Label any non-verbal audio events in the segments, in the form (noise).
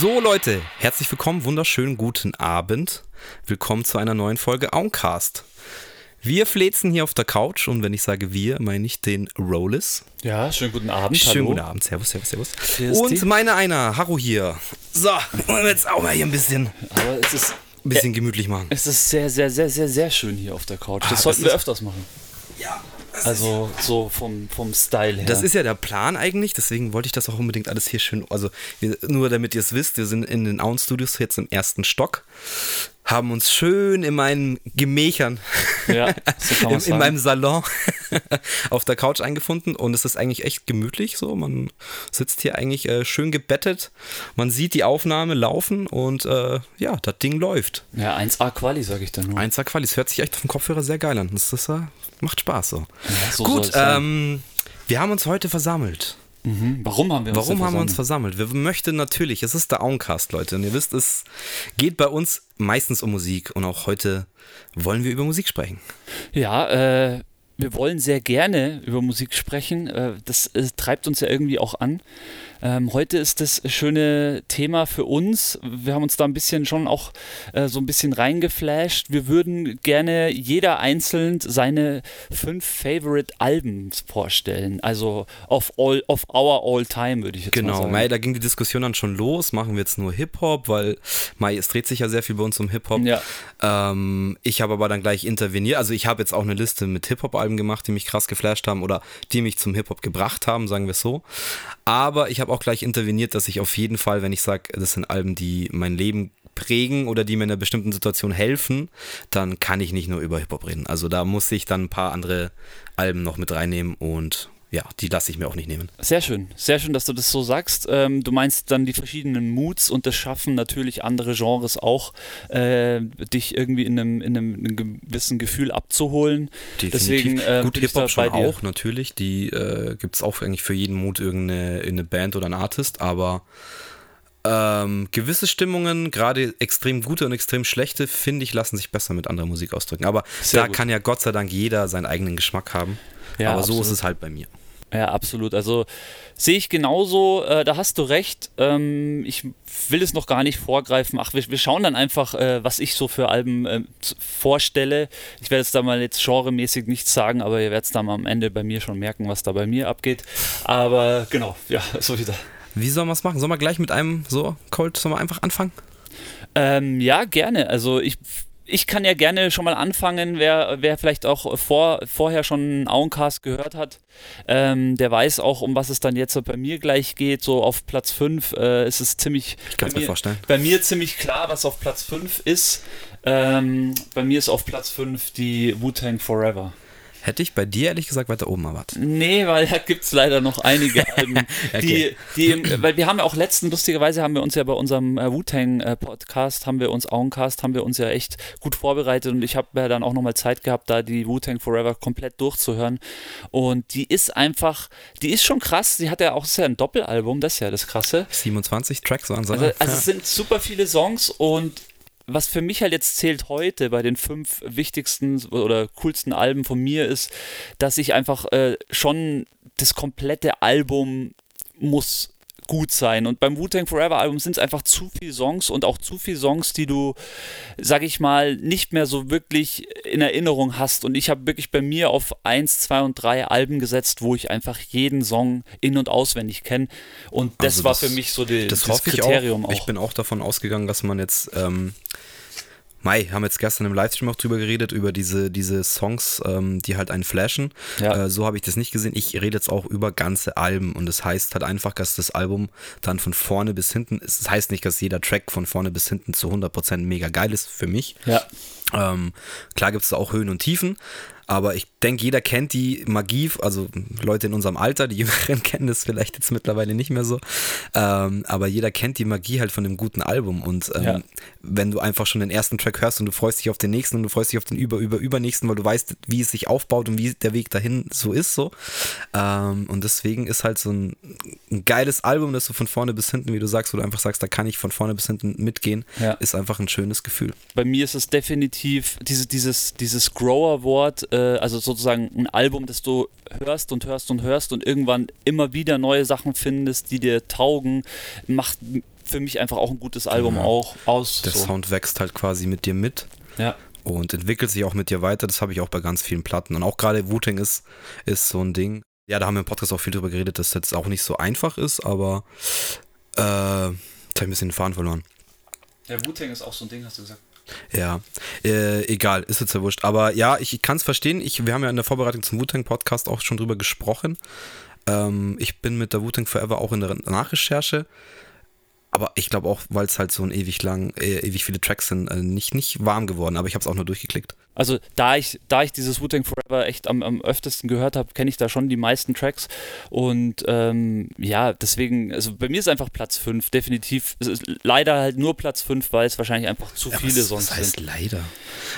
So Leute, herzlich willkommen, wunderschönen guten Abend. Willkommen zu einer neuen Folge Auncast. Wir flezen hier auf der Couch und wenn ich sage wir, meine ich den Rollis. Ja, schönen guten Abend. Schönen hallo. guten Abend, servus, servus, servus. Grüß Und meine einer, Haru hier. So, wollen wir jetzt auch mal hier ein bisschen, Aber es ist, ein bisschen gemütlich machen. es ist sehr, sehr, sehr, sehr, sehr schön hier auf der Couch. Das Ah, sollten das wir öfters machen. Ja, Also so vom, vom Style her. Das ist ja der Plan eigentlich, deswegen wollte ich das auch unbedingt alles hier schön, also wir, nur damit ihr es wisst, wir sind in den Auen Studios jetzt im ersten Stock, haben uns schön in meinen Gemächern, Ja, (laughs) so in, in meinem Salon (laughs) auf der Couch eingefunden und es ist eigentlich echt gemütlich so, man sitzt hier eigentlich äh, schön gebettet, man sieht die Aufnahme laufen und äh, ja, das Ding läuft. ja, 1A Quali, sage ich dann nur. 1 Quali, es hört sich echt auf dem Kopfhörer sehr geil an, das, ist, äh, macht Spaß so. Ja, so Gut, ähm, wir haben uns heute versammelt. Mhm. Warum haben wir uns Warum haben wir uns versammelt? Wir möchten natürlich, es ist der Auencast, Leute. Und ihr wisst, es geht bei uns meistens um Musik. Und auch heute wollen wir über Musik sprechen. Ja, äh, wir wollen sehr gerne über Musik sprechen. Äh, das äh, treibt uns ja irgendwie auch an. Ähm, heute ist das schöne Thema für uns. Wir haben uns da ein bisschen schon auch äh, so ein bisschen reingeflasht. Wir würden gerne jeder einzeln seine fünf Favorite Alben vorstellen. Also of all of our all time würde ich jetzt mal Genau, sagen. Mai, da ging die Diskussion dann schon los. Machen wir jetzt nur Hip-Hop, weil Mai, es dreht sich ja sehr viel bei uns um Hip-Hop. Ja. Ähm, ich habe aber dann gleich interveniert. Also ich habe jetzt auch eine Liste mit Hip-Hop-Alben gemacht, die mich krass geflasht haben oder die mich zum Hip-Hop gebracht haben, sagen wir es so. Aber ich habe auch gleich interveniert, dass ich auf jeden Fall, wenn ich sage, das sind Alben, die mein Leben prägen oder die mir in einer bestimmten Situation helfen, dann kann ich nicht nur über Hip-Hop reden. Also da muss ich dann ein paar andere Alben noch mit reinnehmen und ja, die lasse ich mir auch nicht nehmen. Sehr schön, sehr schön, dass du das so sagst. Ähm, du meinst dann die verschiedenen Moods und das schaffen natürlich andere Genres auch, äh, dich irgendwie in einem, in einem, in einem gewissen Gefühl abzuholen. Deswegen äh, Gut, Hip-Hop schon auch, natürlich. Die äh, gibt es auch eigentlich für jeden Mut irgendeine, irgendeine Band oder einen Artist, aber ähm, gewisse Stimmungen, gerade extrem gute und extrem schlechte, finde ich, lassen sich besser mit anderer Musik ausdrücken. Aber Sehr da gut. kann ja Gott sei Dank jeder seinen eigenen Geschmack haben. Ja, aber so absolut. ist es halt bei mir. Ja, absolut. Also sehe ich genauso, äh, da hast du recht. Ähm, ich will es noch gar nicht vorgreifen. Ach, wir, wir schauen dann einfach, äh, was ich so für Alben z- vorstelle. Ich werde jetzt da mal jetzt genremäßig nichts sagen, aber ihr werdet es dann am Ende bei mir schon merken, was da bei mir abgeht. Aber genau, ja, (laughs) so wieder. Wie sollen wir es machen? Sollen wir gleich mit einem so Cold, sollen wir einfach anfangen? Ähm, ja, gerne. Also ich, ich kann ja gerne schon mal anfangen, wer, wer vielleicht auch vor, vorher schon einen Auencast gehört hat, ähm, der weiß auch, um was es dann jetzt so bei mir gleich geht. So auf Platz 5 äh, ist es ziemlich. Ich bei mir mir- vorstellen. Bei mir ziemlich klar, was auf Platz 5 ist. Ähm, bei mir ist auf Platz 5 die Wu-Tang Forever. Hätte ich bei dir ehrlich gesagt weiter oben erwartet. Nee, weil da gibt es leider noch einige (laughs) Alben, Okay. die, die, weil wir haben ja auch letzten, lustigerweise haben wir uns ja bei unserem äh, Wu-Tang-Podcast, haben wir uns, Auencast, haben wir uns ja echt gut vorbereitet und ich habe ja dann auch nochmal Zeit gehabt, da die Wu-Tang Forever komplett durchzuhören und die ist einfach, die ist schon krass, die hat ja auch, ist ja ein Doppelalbum, das ist ja das Krasse. 27 Tracks waren so. Also, also es sind super viele Songs und was für mich halt jetzt zählt heute bei den fünf wichtigsten oder coolsten Alben von mir ist, dass ich einfach äh, schon das komplette Album muss gut sein. Und beim Wu-Tang Forever Album sind es einfach zu viele Songs und auch zu viele Songs, die du, sag ich mal, nicht mehr so wirklich in Erinnerung hast. Und ich habe wirklich bei mir auf 1, 2 und 3 Alben gesetzt, wo ich einfach jeden Song in- und auswendig kenne. Und das Also war das- für mich so die, das das, hoffe ich Kriterium auch. auch. Ich bin auch davon ausgegangen, dass man jetzt. Ähm, Mai, haben jetzt gestern im Livestream auch drüber geredet, über diese, diese Songs, ähm, die halt einen flashen. Ja. Äh, so habe ich das nicht gesehen. Ich rede jetzt auch über ganze Alben und das heißt halt einfach, dass das Album dann von vorne bis hinten, es heißt nicht, dass jeder Track von vorne bis hinten zu 100% mega geil ist für mich. ja. Ähm, klar gibt es da auch Höhen und Tiefen, aber ich denke, jeder kennt die Magie, also Leute in unserem Alter, die (laughs) Jüngeren kennen das vielleicht jetzt mittlerweile nicht mehr so, ähm, aber jeder kennt die Magie halt von dem guten Album und ähm, Ja. wenn du einfach schon den ersten Track hörst und du freust dich auf den nächsten und du freust dich auf den über, über, übernächsten, weil du weißt, wie es sich aufbaut und wie der Weg dahin so ist, so. Ähm, und deswegen ist halt so ein, ein geiles Album, das du von vorne bis hinten, wie du sagst, wo du einfach sagst, da kann ich von vorne bis hinten mitgehen, Ja. ist einfach ein schönes Gefühl. Bei mir ist es definitiv diese, dieses, dieses Grower-Wort, äh, also sozusagen ein Album, das du hörst und hörst und hörst und irgendwann immer wieder neue Sachen findest, die dir taugen, macht für mich einfach auch ein gutes Album ja. auch aus. Der so. Sound wächst halt quasi mit dir mit. Ja. Und entwickelt sich auch mit dir weiter. Das habe ich auch bei ganz vielen Platten. Und auch gerade Wu-Tang ist, ist so ein Ding. Ja, da haben wir im Podcast auch viel drüber geredet, dass das jetzt auch nicht so einfach ist, aber äh, jetzt habe ich ein bisschen den Faden verloren. Der Wu-Tang ist auch so ein Ding, hast du gesagt. Ja, äh, egal, ist jetzt ja wurscht. Aber ja, ich, ich kann es verstehen. Ich, wir haben ja in der Vorbereitung zum Wu-Tang-Podcast auch schon drüber gesprochen. Ähm, ich bin mit der Wu-Tang Forever auch in der Nachrecherche. Aber ich glaube auch, weil es halt so ein ewig lang, äh, ewig viele Tracks sind, äh, nicht, nicht warm geworden. Aber ich habe es auch nur durchgeklickt. Also da ich, da ich dieses Wu-Tang Forever echt am, am öftesten gehört habe, kenne ich da schon die meisten Tracks. Und ähm, ja, deswegen, also bei mir ist einfach Platz 5, definitiv. Es ist leider halt nur Platz 5, weil es wahrscheinlich einfach zu ja, viele was, Songs was heißt sind. leider?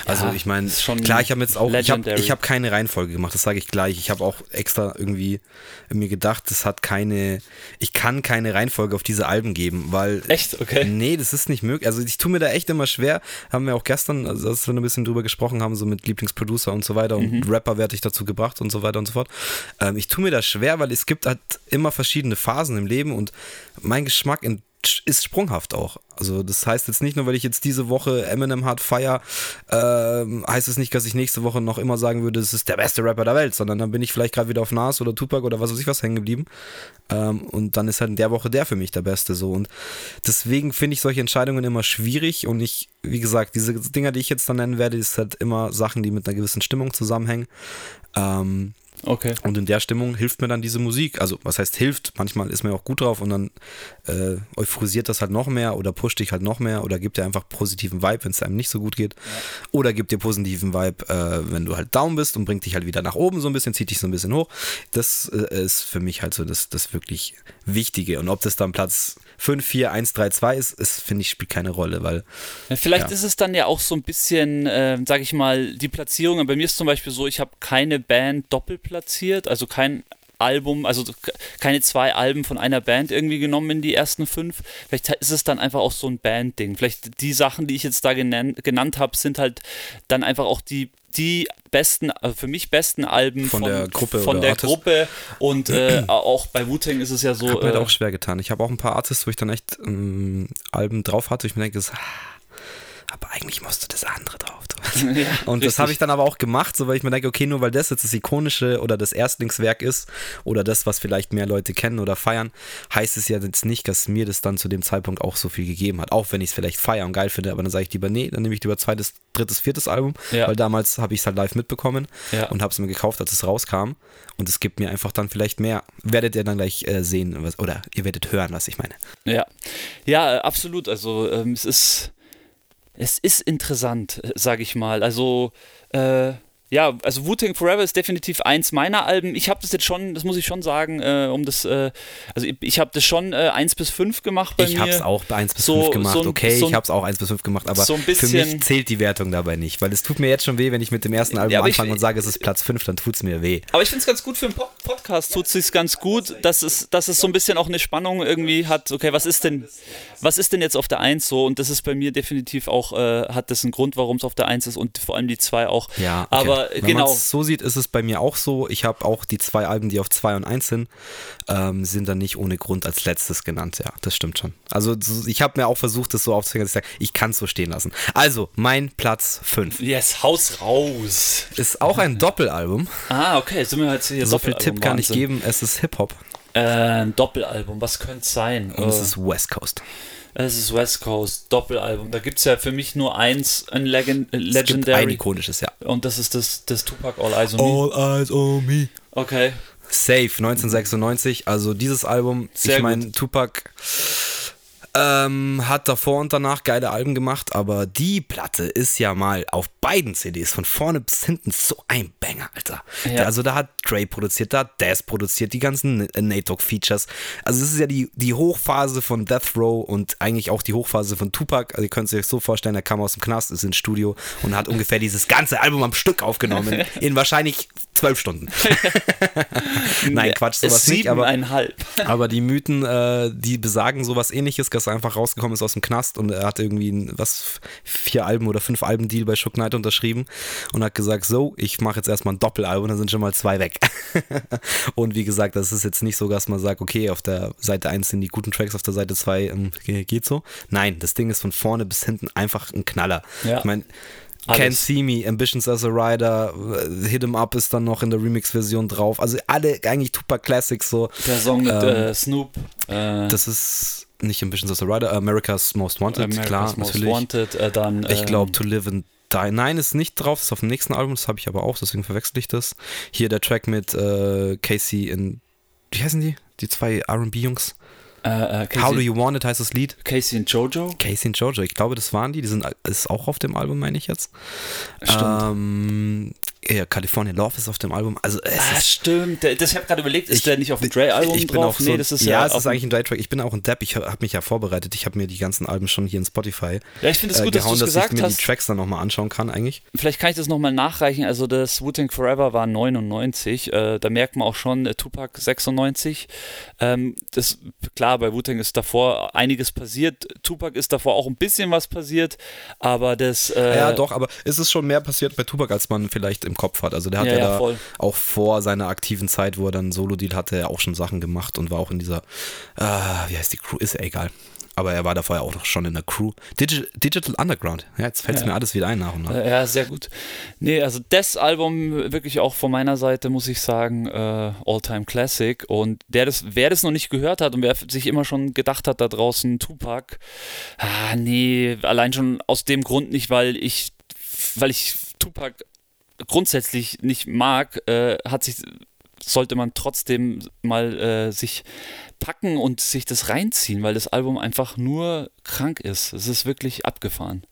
Also ja, ich meine, klar, ich habe jetzt auch, legendary. ich habe hab keine Reihenfolge gemacht, das sage ich gleich. Ich habe auch extra irgendwie mir gedacht, das hat keine, ich kann keine Reihenfolge auf diese Alben geben, weil. Echt? Okay. Nee, das ist nicht möglich. Also ich tue mir da echt immer schwer. Haben wir auch gestern, also als wir ein bisschen drüber gesprochen haben, haben, so mit Lieblingsproducer und so weiter und mhm. Rapper werde ich dazu gebracht und so weiter und so fort. Ähm, ich tue mir das schwer, weil es gibt halt immer verschiedene Phasen im Leben und mein Geschmack in ist sprunghaft auch. Also das heißt jetzt nicht nur, weil ich jetzt diese Woche Eminem hart feier, äh, heißt es nicht, dass ich nächste Woche noch immer sagen würde, es ist der beste Rapper der Welt, sondern dann bin ich vielleicht gerade wieder auf Nas oder Tupac oder was weiß ich was hängen geblieben. Ähm, und dann ist halt in der Woche der für mich der beste so. Und deswegen finde ich solche Entscheidungen immer schwierig und ich, wie gesagt, diese Dinger, die ich jetzt dann nennen werde, ist halt immer Sachen, die mit einer gewissen Stimmung zusammenhängen. Ähm, Okay. Und in der Stimmung hilft mir dann diese Musik. Also, was heißt hilft? Manchmal ist mir auch gut drauf und dann äh, euphorisiert das halt noch mehr oder pusht dich halt noch mehr oder gibt dir einfach positiven Vibe, wenn es einem nicht so gut geht. Ja. Oder gibt dir positiven Vibe, äh, wenn du halt down bist und bringt dich halt wieder nach oben so ein bisschen, zieht dich so ein bisschen hoch. Das äh, ist für mich halt so das, das wirklich Wichtige. Und ob das dann Platz 5, 4, 1, 3, 2 ist, ist finde ich, spielt keine Rolle, weil. Ja, vielleicht ja. ist es dann ja auch so ein bisschen, äh, sag ich mal, die Platzierung. Bei mir ist zum Beispiel so, ich habe keine Band doppelt platziert, also kein Album, also keine zwei Alben von einer Band irgendwie genommen in die ersten fünf. Vielleicht ist es dann einfach auch so ein Band-Ding. Vielleicht die Sachen, die ich jetzt da genannt, genannt habe, sind halt dann einfach auch die die besten, also für mich besten Alben von, von der Gruppe. Von der Artist. Gruppe. Und äh, auch bei Wu-Tang ist es ja so. Hat mir äh, halt auch schwer getan. Ich habe auch ein paar Artists, wo ich dann echt ähm, Alben drauf hatte, wo ich mir denke, das, aber eigentlich musste das andere drauf. (laughs) Ja, und das habe ich dann aber auch gemacht, so weil ich mir denke, okay, nur weil das jetzt das ikonische oder das Erstlingswerk ist oder das, was vielleicht mehr Leute kennen oder feiern, heißt es ja jetzt nicht, dass mir das dann zu dem Zeitpunkt auch so viel gegeben hat. Auch wenn ich es vielleicht feier und geil finde, aber dann sage ich lieber, nee, dann nehme ich lieber zweites, drittes, viertes Album, ja. weil damals habe ich es halt live mitbekommen ja. und habe es mir gekauft, als es rauskam. Und es gibt mir einfach dann vielleicht mehr. Werdet ihr dann gleich äh, sehen was, oder ihr werdet hören, was ich meine. Ja, ja, absolut. Also ähm, es ist es ist interessant, sage ich mal. Also äh, ja, also Wu-Tang Forever ist definitiv eins meiner Alben. Ich habe das jetzt schon, das muss ich schon sagen, äh, um das, äh, also ich, ich habe das schon äh, 1 bis 5 gemacht bei ich mir. Ich habe es auch bei 1 bis so, 5 gemacht, so ein, okay, so ein, ich habe es auch 1 bis 5 gemacht, aber so für mich zählt die Wertung dabei nicht, weil es tut mir jetzt schon weh, wenn ich mit dem ersten Album ja, anfange ich, und sage, es ist Platz 5, dann tut es mir weh. Aber ich finde es ganz gut für einen Podcast, tut es sich ganz gut, dass es, dass es so ein bisschen auch eine Spannung irgendwie hat, okay, was ist denn, was ist denn jetzt auf der 1 so und das ist bei mir definitiv auch, äh, hat das einen Grund, warum es auf der 1 ist und vor allem die 2 auch. Ja, okay. aber wenn genau. so sieht, ist es bei mir auch so. Ich habe auch die zwei Alben, die auf 2 und 1 sind, ähm, sind dann nicht ohne Grund als letztes genannt. Ja, das stimmt schon. Also ich habe mir auch versucht, das so aufzuhängen, dass ich sage, ich kann es so stehen lassen. Also, mein Platz 5. Yes, Haus raus. Ist auch ein Doppelalbum. Ah, okay, sind wir jetzt hier So viel Tipp kann ich geben, es ist Hip-Hop. Äh, ein Doppelalbum, was könnte es sein? Und es äh, ist West Coast. Es ist West Coast, Doppelalbum. Da gibt es ja für mich nur eins, ein Legend, Legendary. Es gibt ein ikonisches, ja. Und das ist das, das Tupac All Eyes on Me. All Eyes on Me. Okay. Safe, 1996. Also dieses Album, Sehr ich meine, Tupac ähm, hat davor und danach geile Alben gemacht, aber die Platte ist ja mal auf beiden CDs von vorne bis hinten so ein Banger, Alter. Ja. Also da hat Dre produziert, da hat Daz produziert, die ganzen Nate Dogg Features. Also es ist ja die, die Hochphase von Death Row und eigentlich auch die Hochphase von Tupac. Also ihr könnt es euch so vorstellen, er kam aus dem Knast, ist ins Studio und hat ungefähr dieses ganze Album am Stück aufgenommen. (laughs) in wahrscheinlich zwölf Stunden. (laughs) Nein, Quatsch, sowas nicht. Aber, aber die Mythen, äh, die besagen sowas ähnliches, dass dass er einfach rausgekommen ist aus dem Knast und er hat irgendwie ein, was vier Alben oder fünf Alben Deal bei Shook Knight unterschrieben und hat gesagt, so, ich mache jetzt erstmal ein Doppelalbum, dann sind schon mal zwei weg. (laughs) und wie gesagt, das ist jetzt nicht so, dass man sagt, okay, auf der Seite 1 sind die guten Tracks, auf der Seite 2 ähm, geht so. Nein, das Ding ist von vorne bis hinten einfach ein Knaller. Ja. Ich meine, Alles. Can't See Me, Ambitions as a Rider, äh, Hit 'em Up ist dann noch in der Remix-Version drauf. Also alle eigentlich Tupac Classics so. Der Song mit Ähm, äh, Snoop. Äh, Das ist nicht Ambitions as a Rider, America's Most Wanted, America's klar, Most natürlich. Wanted. Äh, dann, Ich glaube, ähm, To Live and Die. Nein, ist nicht drauf, ist auf dem nächsten Album, das habe ich aber auch, deswegen verwechsel ich das. Hier der Track mit äh, Casey in, wie heißen die? Die zwei RB-Jungs. äh, äh, How Do You Want It heißt das Lied. Casey und Jojo. Casey und Jojo, ich glaube, das waren die, die sind ist auch auf dem Album, meine ich jetzt. Stimmt. Ähm, ja, California Love ist auf dem Album. Also es Ah, ist stimmt. Das, ich habe gerade überlegt, ist Ich- der nicht auf dem Dre-Album drauf? so, nee, das ist ja, es auf ist eigentlich ein Dry-Track. Ich bin auch ein Depp. Ich habe mich ja vorbereitet. Ich habe mir die ganzen Alben schon hier in Spotify Ja, ich finde es äh, gut, dass gehauen, es dass ich mir hast. die Tracks dann nochmal anschauen kann eigentlich. Vielleicht kann ich das nochmal nachreichen. Also das Wu-Tang Forever war 99. Äh, da merkt man auch schon, äh, Tupac 96. Ähm, das, klar, bei Wu-Tang ist davor einiges passiert. Tupac ist davor auch ein bisschen was passiert. Aber das... Äh, ja, doch, aber es ist schon mehr passiert bei Tupac, als man vielleicht im Kopf hat. Also der hat Ja, ja, ja, da voll. auch vor seiner aktiven Zeit, wo er dann Solo-Deal hatte, er auch schon Sachen gemacht und war auch in dieser, äh, wie heißt die Crew, ist ja egal. Aber er war davor ja auch noch schon in der Crew. Digi Digital Underground. Ja, jetzt fällt es Ja. mir alles wieder ein nach und nach. Ja, sehr gut. Nee, also das Album wirklich auch von meiner Seite, muss ich sagen, äh, All-Time Classic. Und der das, wer das noch nicht gehört hat und wer sich immer schon gedacht hat, da draußen Tupac, ah, nee, allein schon aus dem Grund nicht, weil ich, weil ich Tupac grundsätzlich nicht mag, äh, hat sich sollte man trotzdem mal äh, sich packen und sich das reinziehen, weil das Album einfach nur krank ist. Es ist wirklich abgefahren.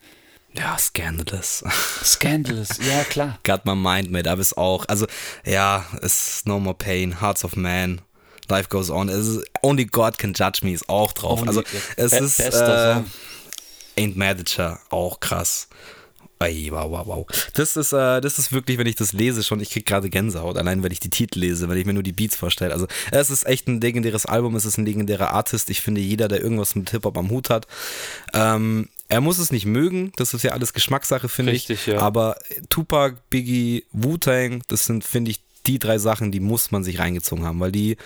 Ja, Scandalous. Scandalous, ja klar. (laughs) Got my mind made up ist auch. Also, ja, es No More Pain, Hearts of Man, Life Goes On. Ist, Only God Can Judge Me ist auch drauf. Only- also, es Be- ist bester äh, Song. Ain't Ya, auch krass. Ey, wow, wow, wow. Das ist, äh, das ist wirklich, wenn ich das lese schon, ich krieg gerade Gänsehaut, allein wenn ich die Titel lese, wenn ich mir nur die Beats vorstelle. Also, es ist echt ein legendäres Album, es ist ein legendärer Artist. Ich finde, jeder, der irgendwas mit Hip-Hop am Hut hat, ähm, er muss es nicht mögen, das ist ja alles Geschmackssache, finde ich. Richtig, ja. Aber Tupac, Biggie, Wu-Tang, das sind, finde ich, die drei Sachen, die muss man sich reingezogen haben, weil die,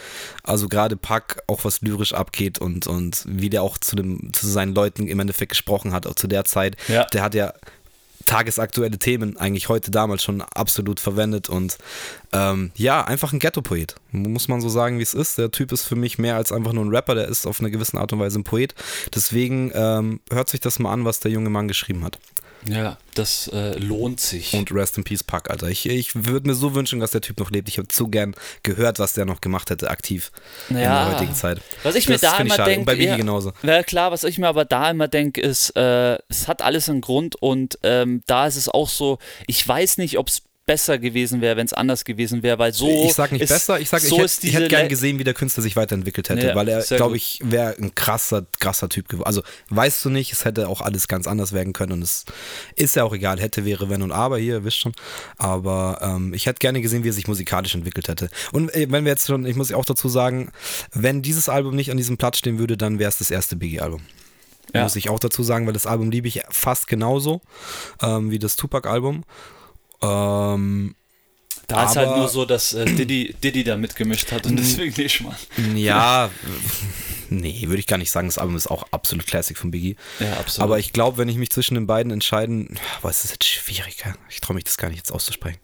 also gerade Pack, auch was lyrisch abgeht und, und wie der auch zu, dem, zu seinen Leuten im Endeffekt gesprochen hat, auch zu der Zeit, Ja. der hat ja tagesaktuelle Themen eigentlich heute damals schon absolut verwendet und ähm, ja, einfach ein Ghetto-Poet. Muss man so sagen, wie es ist. Der Typ ist für mich mehr als einfach nur ein Rapper, der ist auf eine gewisse Art und Weise ein Poet. Deswegen ähm, hört sich das mal an, was der junge Mann geschrieben hat. Ja, das äh, lohnt sich. Und Rest in Peace Pack, Alter. Ich, ich würde mir so wünschen, dass der Typ noch lebt. Ich habe zu gern gehört, was der noch gemacht hätte, aktiv in Ja. der heutigen Zeit. Was ich mir Das da find ich immer denke, bei Biggie ja, genauso. Ja, klar, was ich mir aber da immer denke, ist, äh, es hat alles einen Grund und ähm, da ist es auch so, ich weiß nicht, ob es besser gewesen wäre, wenn es anders gewesen wäre, weil so. ich sag nicht ist, besser, ich sag, so ich hätte diese gern gesehen, wie der Künstler sich weiterentwickelt hätte, Ja, weil er, glaube ich, wäre ein krasser, krasser Typ geworden. Also, weißt du nicht, es hätte auch alles ganz anders werden können und es ist ja auch egal, hätte, wäre, wenn und aber, hier, ihr wisst schon. Aber ähm, ich hätte gerne gesehen, wie er sich musikalisch entwickelt hätte. Und äh, wenn wir jetzt schon, ich muss auch dazu sagen, wenn dieses Album nicht an diesem Platz stehen würde, dann wäre es das erste Biggie-Album. Ja. Muss ich auch dazu sagen, weil das Album liebe ich fast genauso ähm, wie das Tupac-Album. Ähm, Da ist halt nur so, dass äh, Diddy, Diddy da mitgemischt hat und deswegen nicht mal. Ja, (laughs) nee, würde ich gar nicht sagen. Das Album ist auch absolut Classic von Biggie. Ja, absolut. Aber ich glaube, wenn ich mich zwischen den beiden entscheiden, es ist jetzt schwierig. ja. Ich traue mich das gar nicht jetzt auszusprechen.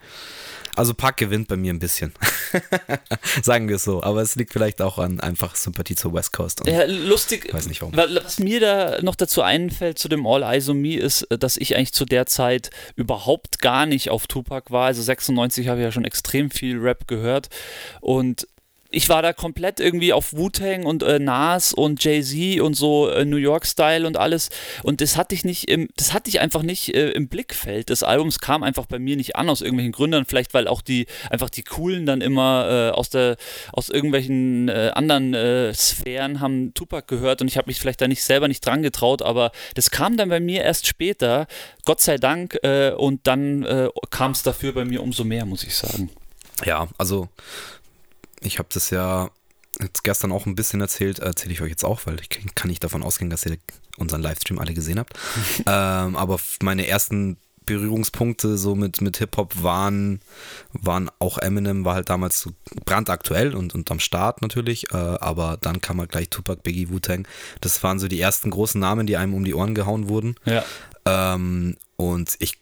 Also Pack gewinnt bei mir ein bisschen. (laughs) Sagen wir es so. Aber es liegt vielleicht auch an einfach Sympathie zur West Coast. Und Ja, lustig. Weiß nicht warum. wa- Was mir da noch dazu einfällt zu dem All Eyes on Me ist, äh, dass ich eigentlich zu der Zeit überhaupt gar nicht auf Tupac war. Also 96 habe ich ja schon extrem viel Rap gehört und ich war da komplett irgendwie auf Wu-Tang und äh, Nas und Jay-Z und so äh, New York-Style und alles. Und das hatte ich nicht im, das hatte ich einfach nicht äh, im Blickfeld des Albums, kam einfach bei mir nicht an aus irgendwelchen Gründen. Vielleicht, weil auch die, einfach die coolen dann immer äh, aus der, aus irgendwelchen äh, anderen äh, Sphären haben Tupac gehört und ich habe mich vielleicht da nicht selber nicht dran getraut, aber das kam dann bei mir erst später, Gott sei Dank, und dann kam es dafür bei mir umso mehr, muss ich sagen. Ja, also ich habe das ja jetzt gestern auch ein bisschen erzählt, erzähle ich euch jetzt auch, weil ich kann nicht davon ausgehen, dass ihr unseren Livestream alle gesehen habt. (laughs) ähm, aber meine ersten Berührungspunkte so mit, mit Hip-Hop waren, waren auch Eminem, war halt damals so brandaktuell und, und am Start natürlich, äh, aber dann kam halt gleich Tupac, Biggie, Wu-Tang. Das waren so die ersten großen Namen, die einem um die Ohren gehauen wurden. Ja. Ähm, und ich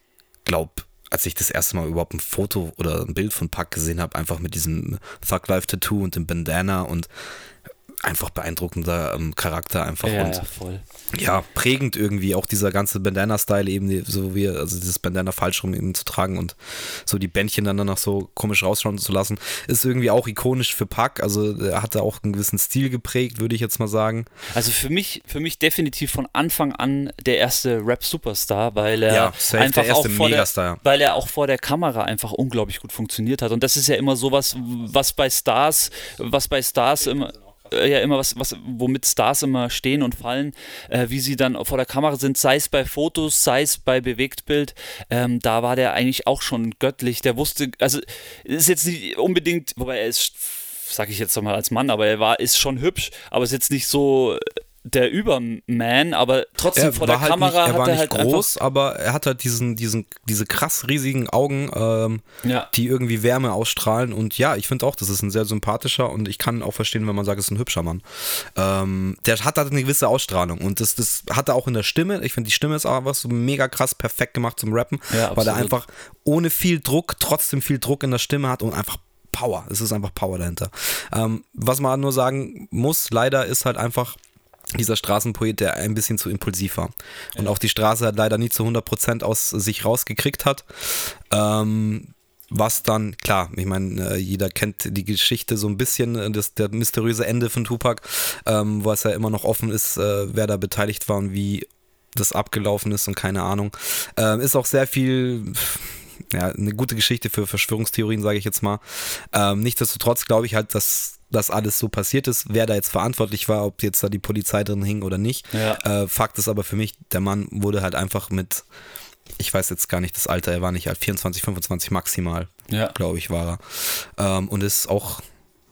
glaube, als ich das erste Mal überhaupt ein Foto oder ein Bild von Pac gesehen habe, einfach mit diesem Thug Life Tattoo und dem Bandana und einfach beeindruckender ähm, Charakter einfach Ja, und ja, voll. ja, prägend irgendwie, auch dieser ganze Bandana-Style eben, so wie, also dieses Bandana falsch rum eben zu tragen und so die Bändchen dann danach so komisch rausschauen zu lassen, ist irgendwie auch ikonisch für Pac, also er hat da auch einen gewissen Stil geprägt, würde ich jetzt mal sagen. Also für mich, für mich definitiv von Anfang an der erste Rap-Superstar, weil er Ja, safe, einfach der erste auch vor Megastar, der, weil er auch vor der Kamera einfach unglaublich gut funktioniert hat. Und das ist ja immer sowas, was bei Stars, was bei Stars immer ja immer was, was, womit Stars immer stehen und fallen, äh, wie sie dann vor der Kamera sind, sei es bei Fotos, sei es bei Bewegtbild, ähm, da war der eigentlich auch schon göttlich. Der wusste, also ist jetzt nicht unbedingt, wobei er ist, sag ich jetzt nochmal als Mann, aber er war, ist schon hübsch, aber ist jetzt nicht so der Überman, aber trotzdem Er vor der halt Kamera nicht, er hat war er nicht halt groß, aber er hat halt diesen, diesen, diese krass riesigen Augen, ähm, ja, die irgendwie Wärme ausstrahlen. Und ja, ich finde auch, das ist ein sehr sympathischer und ich kann auch verstehen, wenn man sagt, es ist ein hübscher Mann. Ähm, der hat halt eine gewisse Ausstrahlung und das, das hat er auch in der Stimme. Ich finde, die Stimme ist einfach so mega krass perfekt gemacht zum Rappen, Ja, weil er einfach ohne viel Druck trotzdem viel Druck in der Stimme hat und einfach Power. Es ist einfach Power dahinter. Ähm, was man nur sagen muss, leider ist halt einfach dieser Straßenpoet, der ein bisschen zu impulsiv war. Und auch die Straße hat leider nie zu 100% aus sich rausgekriegt hat. Ähm, was dann, klar, ich meine, äh, jeder kennt die Geschichte so ein bisschen, äh, das, der mysteriöse Ende von Tupac, ähm, was ja immer noch offen ist, äh, wer da beteiligt war und wie das abgelaufen ist und keine Ahnung. Ähm, ist auch sehr viel, ja, eine gute Geschichte für Verschwörungstheorien, sage ich jetzt mal. Ähm, nichtsdestotrotz glaube ich halt, dass das alles so passiert ist, wer da jetzt verantwortlich war, ob jetzt da die Polizei drin hing oder nicht. Ja. Äh, Fakt ist aber für mich, der Mann wurde halt einfach mit, ich weiß jetzt gar nicht das Alter, er war nicht alt, 24, 25 maximal, ja. glaube ich, war er. Ähm, und ist auch,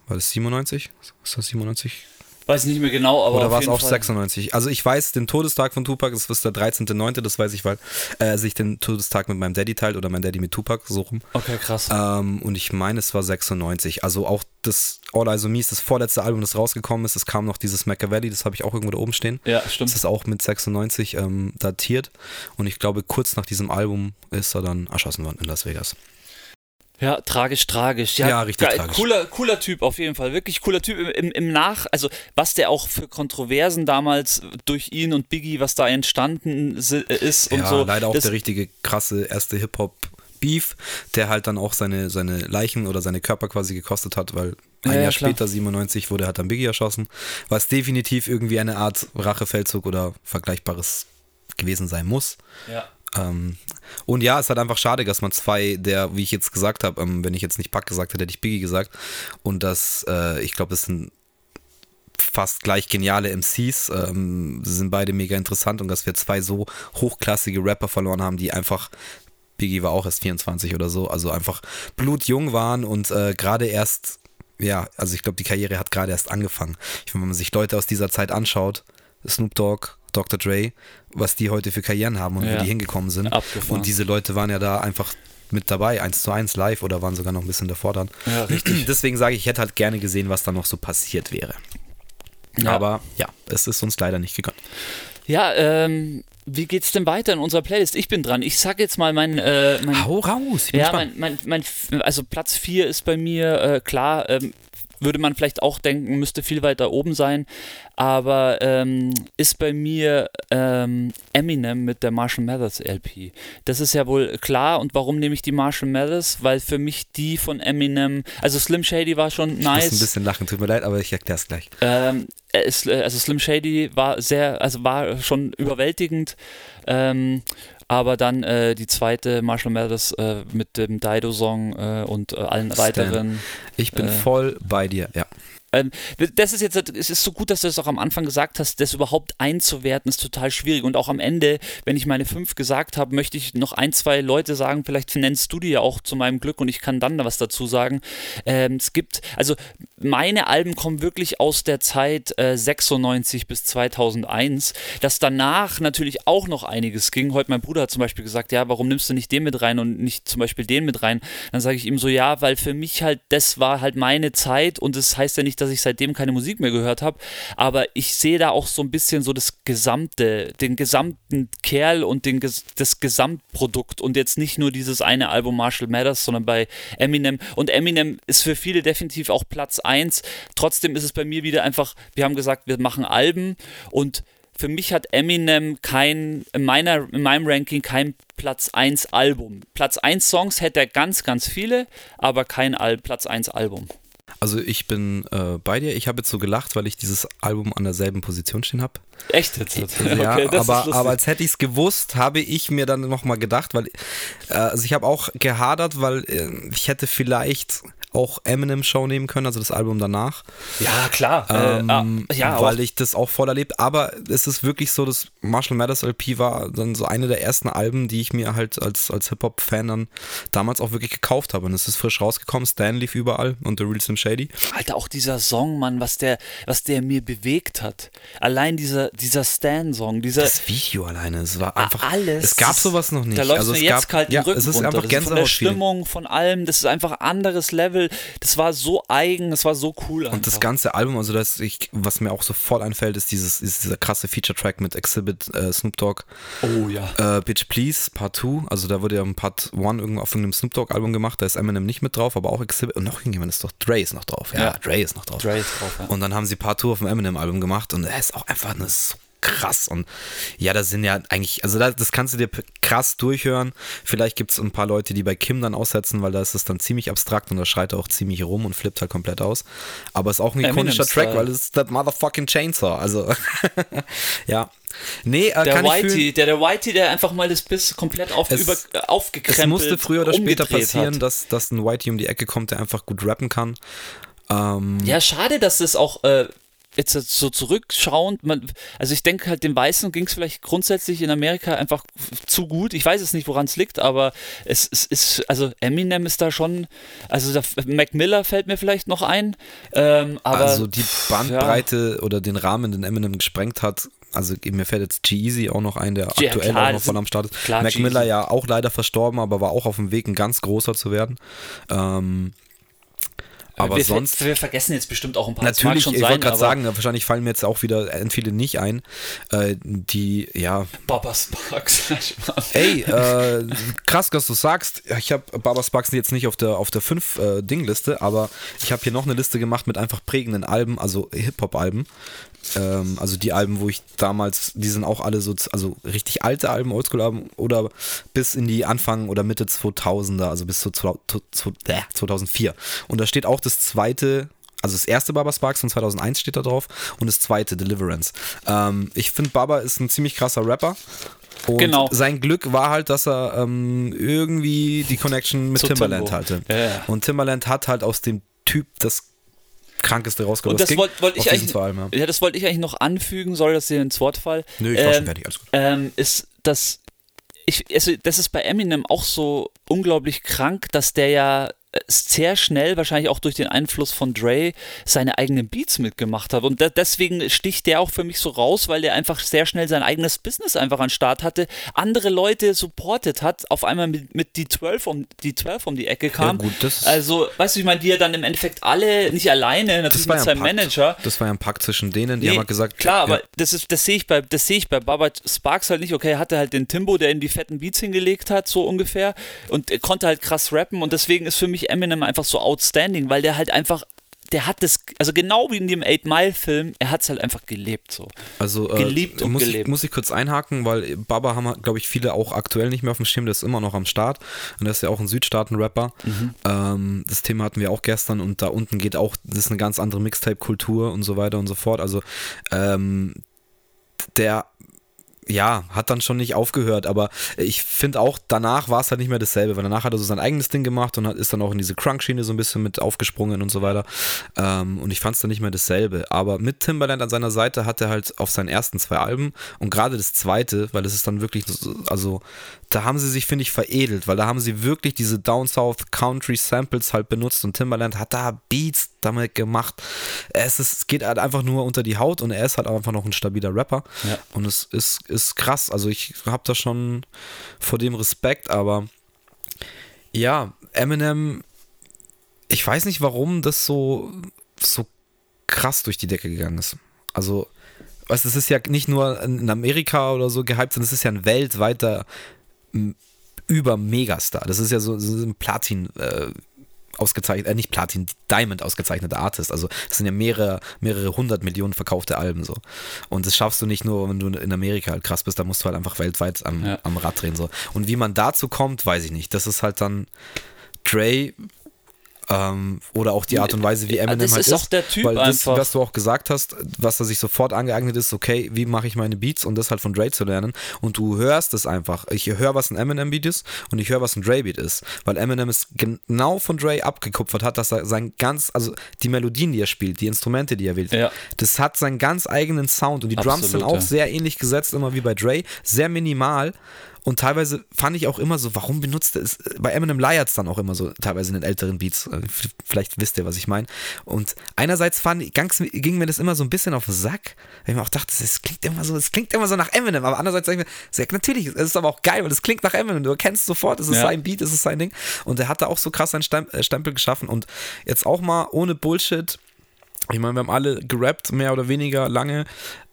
war das 97? Ist das 97? Weiß nicht mehr genau, aber Oder war es auch Fall. 96? Also ich weiß den Todestag von Tupac, das ist der 13.9., das weiß ich, weil er sich den Todestag mit meinem Daddy teilt oder mein Daddy mit Tupac, so rum. Okay, krass. Ähm, und ich meine, es war 96. Also auch das All Eyes on Me ist das vorletzte Album, das rausgekommen ist. Es kam noch dieses Machiavelli, das habe ich auch irgendwo da oben stehen. ja, Das stimmt. ist auch mit 96 ähm, datiert. Und ich glaube, kurz nach diesem Album ist er dann erschossen worden in Las Vegas. Ja, tragisch, tragisch. Ja, Ja, richtig geil. tragisch. Cooler, cooler Typ auf jeden Fall. Wirklich cooler Typ. Im, im, Im Nach, also was der auch für Kontroversen damals durch ihn und Biggie, was da entstanden si- ist und ja, so. leider auch das, der richtige krasse erste Hip-Hop. Beef, der halt dann auch seine, seine Leichen oder seine Körper quasi gekostet hat, weil ein Ja, ja, Jahr klar. später, 97, wurde halt dann Biggie erschossen, was definitiv irgendwie eine Art Rachefeldzug oder Vergleichbares gewesen sein muss. Ja. Ähm, und ja, es ist halt einfach schade, dass man zwei der, wie ich jetzt gesagt habe, ähm, wenn ich jetzt nicht Pack gesagt hätte, hätte ich Biggie gesagt. Und das, äh, ich glaube, das sind fast gleich geniale MCs. Ähm, sind beide mega interessant und dass wir zwei so hochklassige Rapper verloren haben, die einfach, Biggie war auch erst 24 oder so, also einfach blutjung waren und äh, gerade erst, ja, also ich glaube, die Karriere hat gerade erst angefangen. Ich wenn man sich Leute aus dieser Zeit anschaut, Snoop Dogg, Dr. Dre, was die heute für Karrieren haben und Ja. wie die hingekommen sind. Abgefahren. Und diese Leute waren ja da einfach mit dabei, eins zu eins live oder waren sogar noch ein bisschen davor dann. Ja, (clears throat) richtig. Deswegen sage ich, ich hätte halt gerne gesehen, was da noch so passiert wäre. Ja. Aber ja, es ist uns leider nicht gegönnt. Ja, ähm, wie geht's denn weiter in unserer Playlist? Ich bin dran. Ich sag jetzt mal mein, äh, mein Hau raus! Ja, mein, mein, mein, also Platz 4 ist bei mir, äh, klar, ähm, würde man vielleicht auch denken, müsste viel weiter oben sein, aber ähm, ist bei mir ähm, Eminem mit der Marshall Mathers LP. Das ist ja wohl klar und warum nehme ich die Marshall Mathers? Weil für mich die von Eminem, also Slim Shady war schon Ich muss ein nice. bisschen lachen, tut mir leid, aber ich erkläre es gleich. Ähm, also Slim Shady war sehr, also war schon überwältigend. Ähm, aber dann äh, die zweite Marshall Mathers äh, mit dem Dido-Song äh, und äh, allen Stan. weiteren. Ich bin Äh. voll bei dir, ja. Ähm, das ist jetzt, es ist so gut, dass du das auch am Anfang gesagt hast, das überhaupt einzuwerten ist total schwierig. Und auch am Ende, wenn ich meine fünf gesagt habe, möchte ich noch ein, zwei Leute sagen, vielleicht nennst du die ja auch zu meinem Glück und ich kann dann da was dazu sagen. Ähm, es gibt, also meine Alben kommen wirklich aus der Zeit äh, 96 bis 2001, dass danach natürlich auch noch einiges ging. Heute mein Bruder hat zum Beispiel gesagt, ja, warum nimmst du nicht den mit rein und nicht zum Beispiel den mit rein? Dann sage ich ihm so, ja, weil für mich halt, das war halt meine Zeit und das heißt ja nicht, dass ich seitdem keine Musik mehr gehört habe, aber ich sehe da auch so ein bisschen so das Gesamte, den gesamten Kerl und den, das Gesamtprodukt und jetzt nicht nur dieses eine Album Marshall Matters, sondern bei Eminem und Eminem ist für viele definitiv auch Platz 1. Trotzdem ist es bei mir wieder einfach, wir haben gesagt, wir machen Alben und für mich hat Eminem kein, in, meiner, in meinem Ranking kein Platz 1 Album. Platz 1 Songs hätte er ganz, ganz viele, aber kein Al Platz 1 Album. Also ich bin äh, bei dir. Ich habe jetzt so gelacht, weil ich dieses Album an derselben Position stehen habe. Echt jetzt? Ja, okay, aber, aber als hätte ich es gewusst, habe ich mir dann nochmal gedacht, weil äh, also ich habe auch gehadert, weil äh, ich hätte vielleicht auch Eminem Show nehmen können, also das Album danach. Ja, klar. Ähm, äh, ja, weil ich das auch voll erlebt. Aber es ist wirklich so, dass Marshall Mathers LP war dann so eine der ersten Alben, die ich mir halt als, als Hip-Hop-Fan dann damals auch wirklich gekauft habe. Und es ist frisch rausgekommen. Stan lief überall und The Real Slim Shady. Alter, auch dieser Song, Mann, was der, was der mir bewegt hat. Allein dieser, dieser Stan-Song, dieser. Das Video alleine, es war einfach. Alles. Es gab sowas noch nicht. Da läuft also mir jetzt gab, kalt den ja, Rücken es ist runter. einfach das ist von der Stimmung, von allem, das ist einfach ein anderes Level. Das war so eigen, das war so cool. Einfach. Und das ganze Album, also das ich, was mir auch sofort einfällt, ist dieses, ist dieser krasse Feature-Track mit Exhibit, äh, Snoop Dogg. Oh ja. Äh, Bitch Please, Part 2. Also da wurde ja ein Part 1 irgendwo auf irgendeinem Snoop Dogg-Album gemacht, da ist Eminem nicht mit drauf, aber auch Exhibit. Und noch irgendjemand ist doch, Dre ist noch drauf. Ja, ja. Dre ist noch drauf. Dre ist drauf, ja. Und dann haben sie Part 2 auf dem Eminem-Album gemacht und er ist auch einfach eine so krass. Und ja, das sind ja eigentlich, also das, das kannst du dir krass durchhören. Vielleicht gibt es ein paar Leute, die bei Kim dann aussetzen, weil da ist es dann ziemlich abstrakt und da schreit er auch ziemlich rum und flippt halt komplett aus. Aber es ist auch ein ikonischer Track, weil es ist das Motherfucking Chainsaw. Also, (laughs) ja. Nee, äh, der Whitey, der, der Whitey, der einfach mal das Biss komplett auf, es, über, äh, aufgekrempelt Es musste früher oder später passieren, dass, dass ein Whitey um die Ecke kommt, der einfach gut rappen kann. Ähm, ja, schade, dass es auch äh, jetzt so zurückschauend, man, also ich denke halt, den Weißen ging es vielleicht grundsätzlich in Amerika einfach zu gut. Ich weiß es nicht, woran es liegt, aber es, es, ist, also Eminem ist da schon, also da, Mac Miller fällt mir vielleicht noch ein. Ähm, aber, also die Bandbreite ja. oder den Rahmen, den Eminem gesprengt hat, also mir fällt jetzt G-Eazy auch noch ein, der ja, aktuell klar, auch noch voll am Start ist. Klar, Mac Miller ja auch leider verstorben, aber war auch auf dem Weg, ein ganz großer zu werden. Ähm, aber wir, sonst. Wir vergessen jetzt bestimmt auch ein paar. Natürlich, ich wollte gerade sagen, wahrscheinlich fallen mir jetzt auch wieder viele nicht ein, äh, die, ja. Baba Sparks. (laughs) Ey, äh, krass, dass du sagst. Ich habe Baba Sparks jetzt nicht auf der auf der 5 äh, Dingliste, aber ich habe hier noch eine Liste gemacht mit einfach prägenden Alben, also Hip-Hop-Alben. Ähm, also die Alben, wo ich damals, die sind auch alle so, also richtig alte Alben, Oldschool-Alben oder bis in die Anfang oder Mitte 2000er, also bis zu 2004. Und da steht auch das zweite also das erste Baba Sparks von 2001 steht da drauf und das zweite Deliverance. Ähm, ich finde, Baba ist ein ziemlich krasser Rapper. Und genau. sein Glück war halt, dass er ähm, irgendwie die Connection mit Timbaland hatte. Ja. Und Timbaland hat halt aus dem Typ das krankeste rausgekommen. Und das, wollte wollt ich eigentlich, ja. ja. das wollte ich eigentlich noch anfügen, soll das hier ins Wort fallen. Nö, ich ähm, war schon fertig, alles gut. Ähm, ist, dass ich, also das ist bei Eminem auch so unglaublich krank, dass der ja sehr schnell, wahrscheinlich auch durch den Einfluss von Dre, seine eigenen Beats mitgemacht hat. Und da, deswegen sticht der auch für mich so raus, weil der einfach sehr schnell sein eigenes Business einfach an Start hatte, andere Leute supportet hat, auf einmal mit, mit die 12 um die 12 um die Ecke kam. Ja, gut, also, weißt du, ich meine, die ja dann im Endeffekt alle, nicht alleine, natürlich mit seinem Manager. Das war ja ein Pakt zwischen denen, die nee, haben halt gesagt. Klar, ja. aber das ist, das sehe ich bei, das sehe ich bei Baba Sparks halt nicht. Okay, er hatte halt den Timbo, der ihm die fetten Beats hingelegt hat, so ungefähr, und er konnte halt krass rappen und deswegen ist für mich Eminem einfach so outstanding, weil der halt einfach der hat das, also genau wie in dem Eight Mile Film, er hat es halt einfach gelebt so. Also äh, geliebt und muss gelebt. Ich, muss ich kurz einhaken, weil Baba haben, glaube ich, viele auch aktuell nicht mehr auf dem Schirm, der ist immer noch am Start und der ist ja auch ein Südstaaten-Rapper. Mhm. Ähm, das Thema hatten wir auch gestern und da unten geht auch, das ist eine ganz andere Mixtape-Kultur und so weiter und so fort. Also ähm, der ja, hat dann schon nicht aufgehört, aber ich finde auch, danach war es halt nicht mehr dasselbe, weil danach hat er so sein eigenes Ding gemacht und hat, ist dann auch in diese Crunk-Schiene so ein bisschen mit aufgesprungen und so weiter. Ähm, und ich fand es dann nicht mehr dasselbe. Aber mit Timbaland an seiner Seite hat er halt auf seinen ersten zwei Alben und gerade das zweite, weil es ist dann wirklich, also da haben sie sich, finde ich, veredelt, weil da haben sie wirklich diese Down South Country Samples halt benutzt und Timbaland hat da Beats damit gemacht. Es, ist, es geht halt einfach nur unter die Haut und er ist halt einfach noch ein stabiler Rapper. Ja. Und es ist, ist krass. Also ich habe da schon vor dem Respekt, aber ja, Eminem, ich weiß nicht, warum das so, so krass durch die Decke gegangen ist. Also, weißt es ist ja nicht nur in Amerika oder so gehypt, sondern es ist ja ein weltweiter über Megastar. Das ist ja so, so ein Platin. Äh, ausgezeichnet, äh, nicht Platin, Diamond ausgezeichneter Artist. Also es sind ja mehrere, mehrere hundert Millionen verkaufte Alben so. Und das schaffst du nicht nur, wenn du in Amerika halt krass bist, da musst du halt einfach weltweit am, ja. am Rad drehen so. Und wie man dazu kommt, weiß ich nicht. Das ist halt dann Dre ähm, oder auch die Art und Weise, wie Eminem das halt ist. Das ist auch der Typ weil das, einfach. was du auch gesagt hast, was er sich sofort angeeignet ist, okay, wie mache ich meine Beats und das halt von Dre zu lernen. Und du hörst es einfach. Ich höre, was ein Eminem-Beat ist und ich höre, was ein Dre-Beat ist. Weil Eminem es genau von Dre abgekupfert hat, dass er sein ganz, also die Melodien, die er spielt, die Instrumente, die er wählt, ja. das hat seinen ganz eigenen Sound. Und die Absolut, Drums sind auch ja. sehr ähnlich gesetzt, immer wie bei Dre, sehr minimal. Und teilweise fand ich auch immer so, warum benutzt er es? Bei Eminem leiert es dann auch immer so, teilweise in den älteren Beats. Äh, vielleicht wisst ihr, was ich meine. Und einerseits fand, ging mir das immer so ein bisschen auf den Sack, weil ich mir auch dachte, es klingt immer so, es klingt immer so nach Eminem. Aber andererseits sage ich mir, natürlich, es ist aber auch geil, weil es klingt nach Eminem. Du erkennst sofort, es ist ja. sein Beat, es ist sein Ding. Und er hat da auch so krass seinen äh, Stempel geschaffen. Und jetzt auch mal ohne Bullshit ich meine, wir haben alle gerappt, mehr oder weniger lange,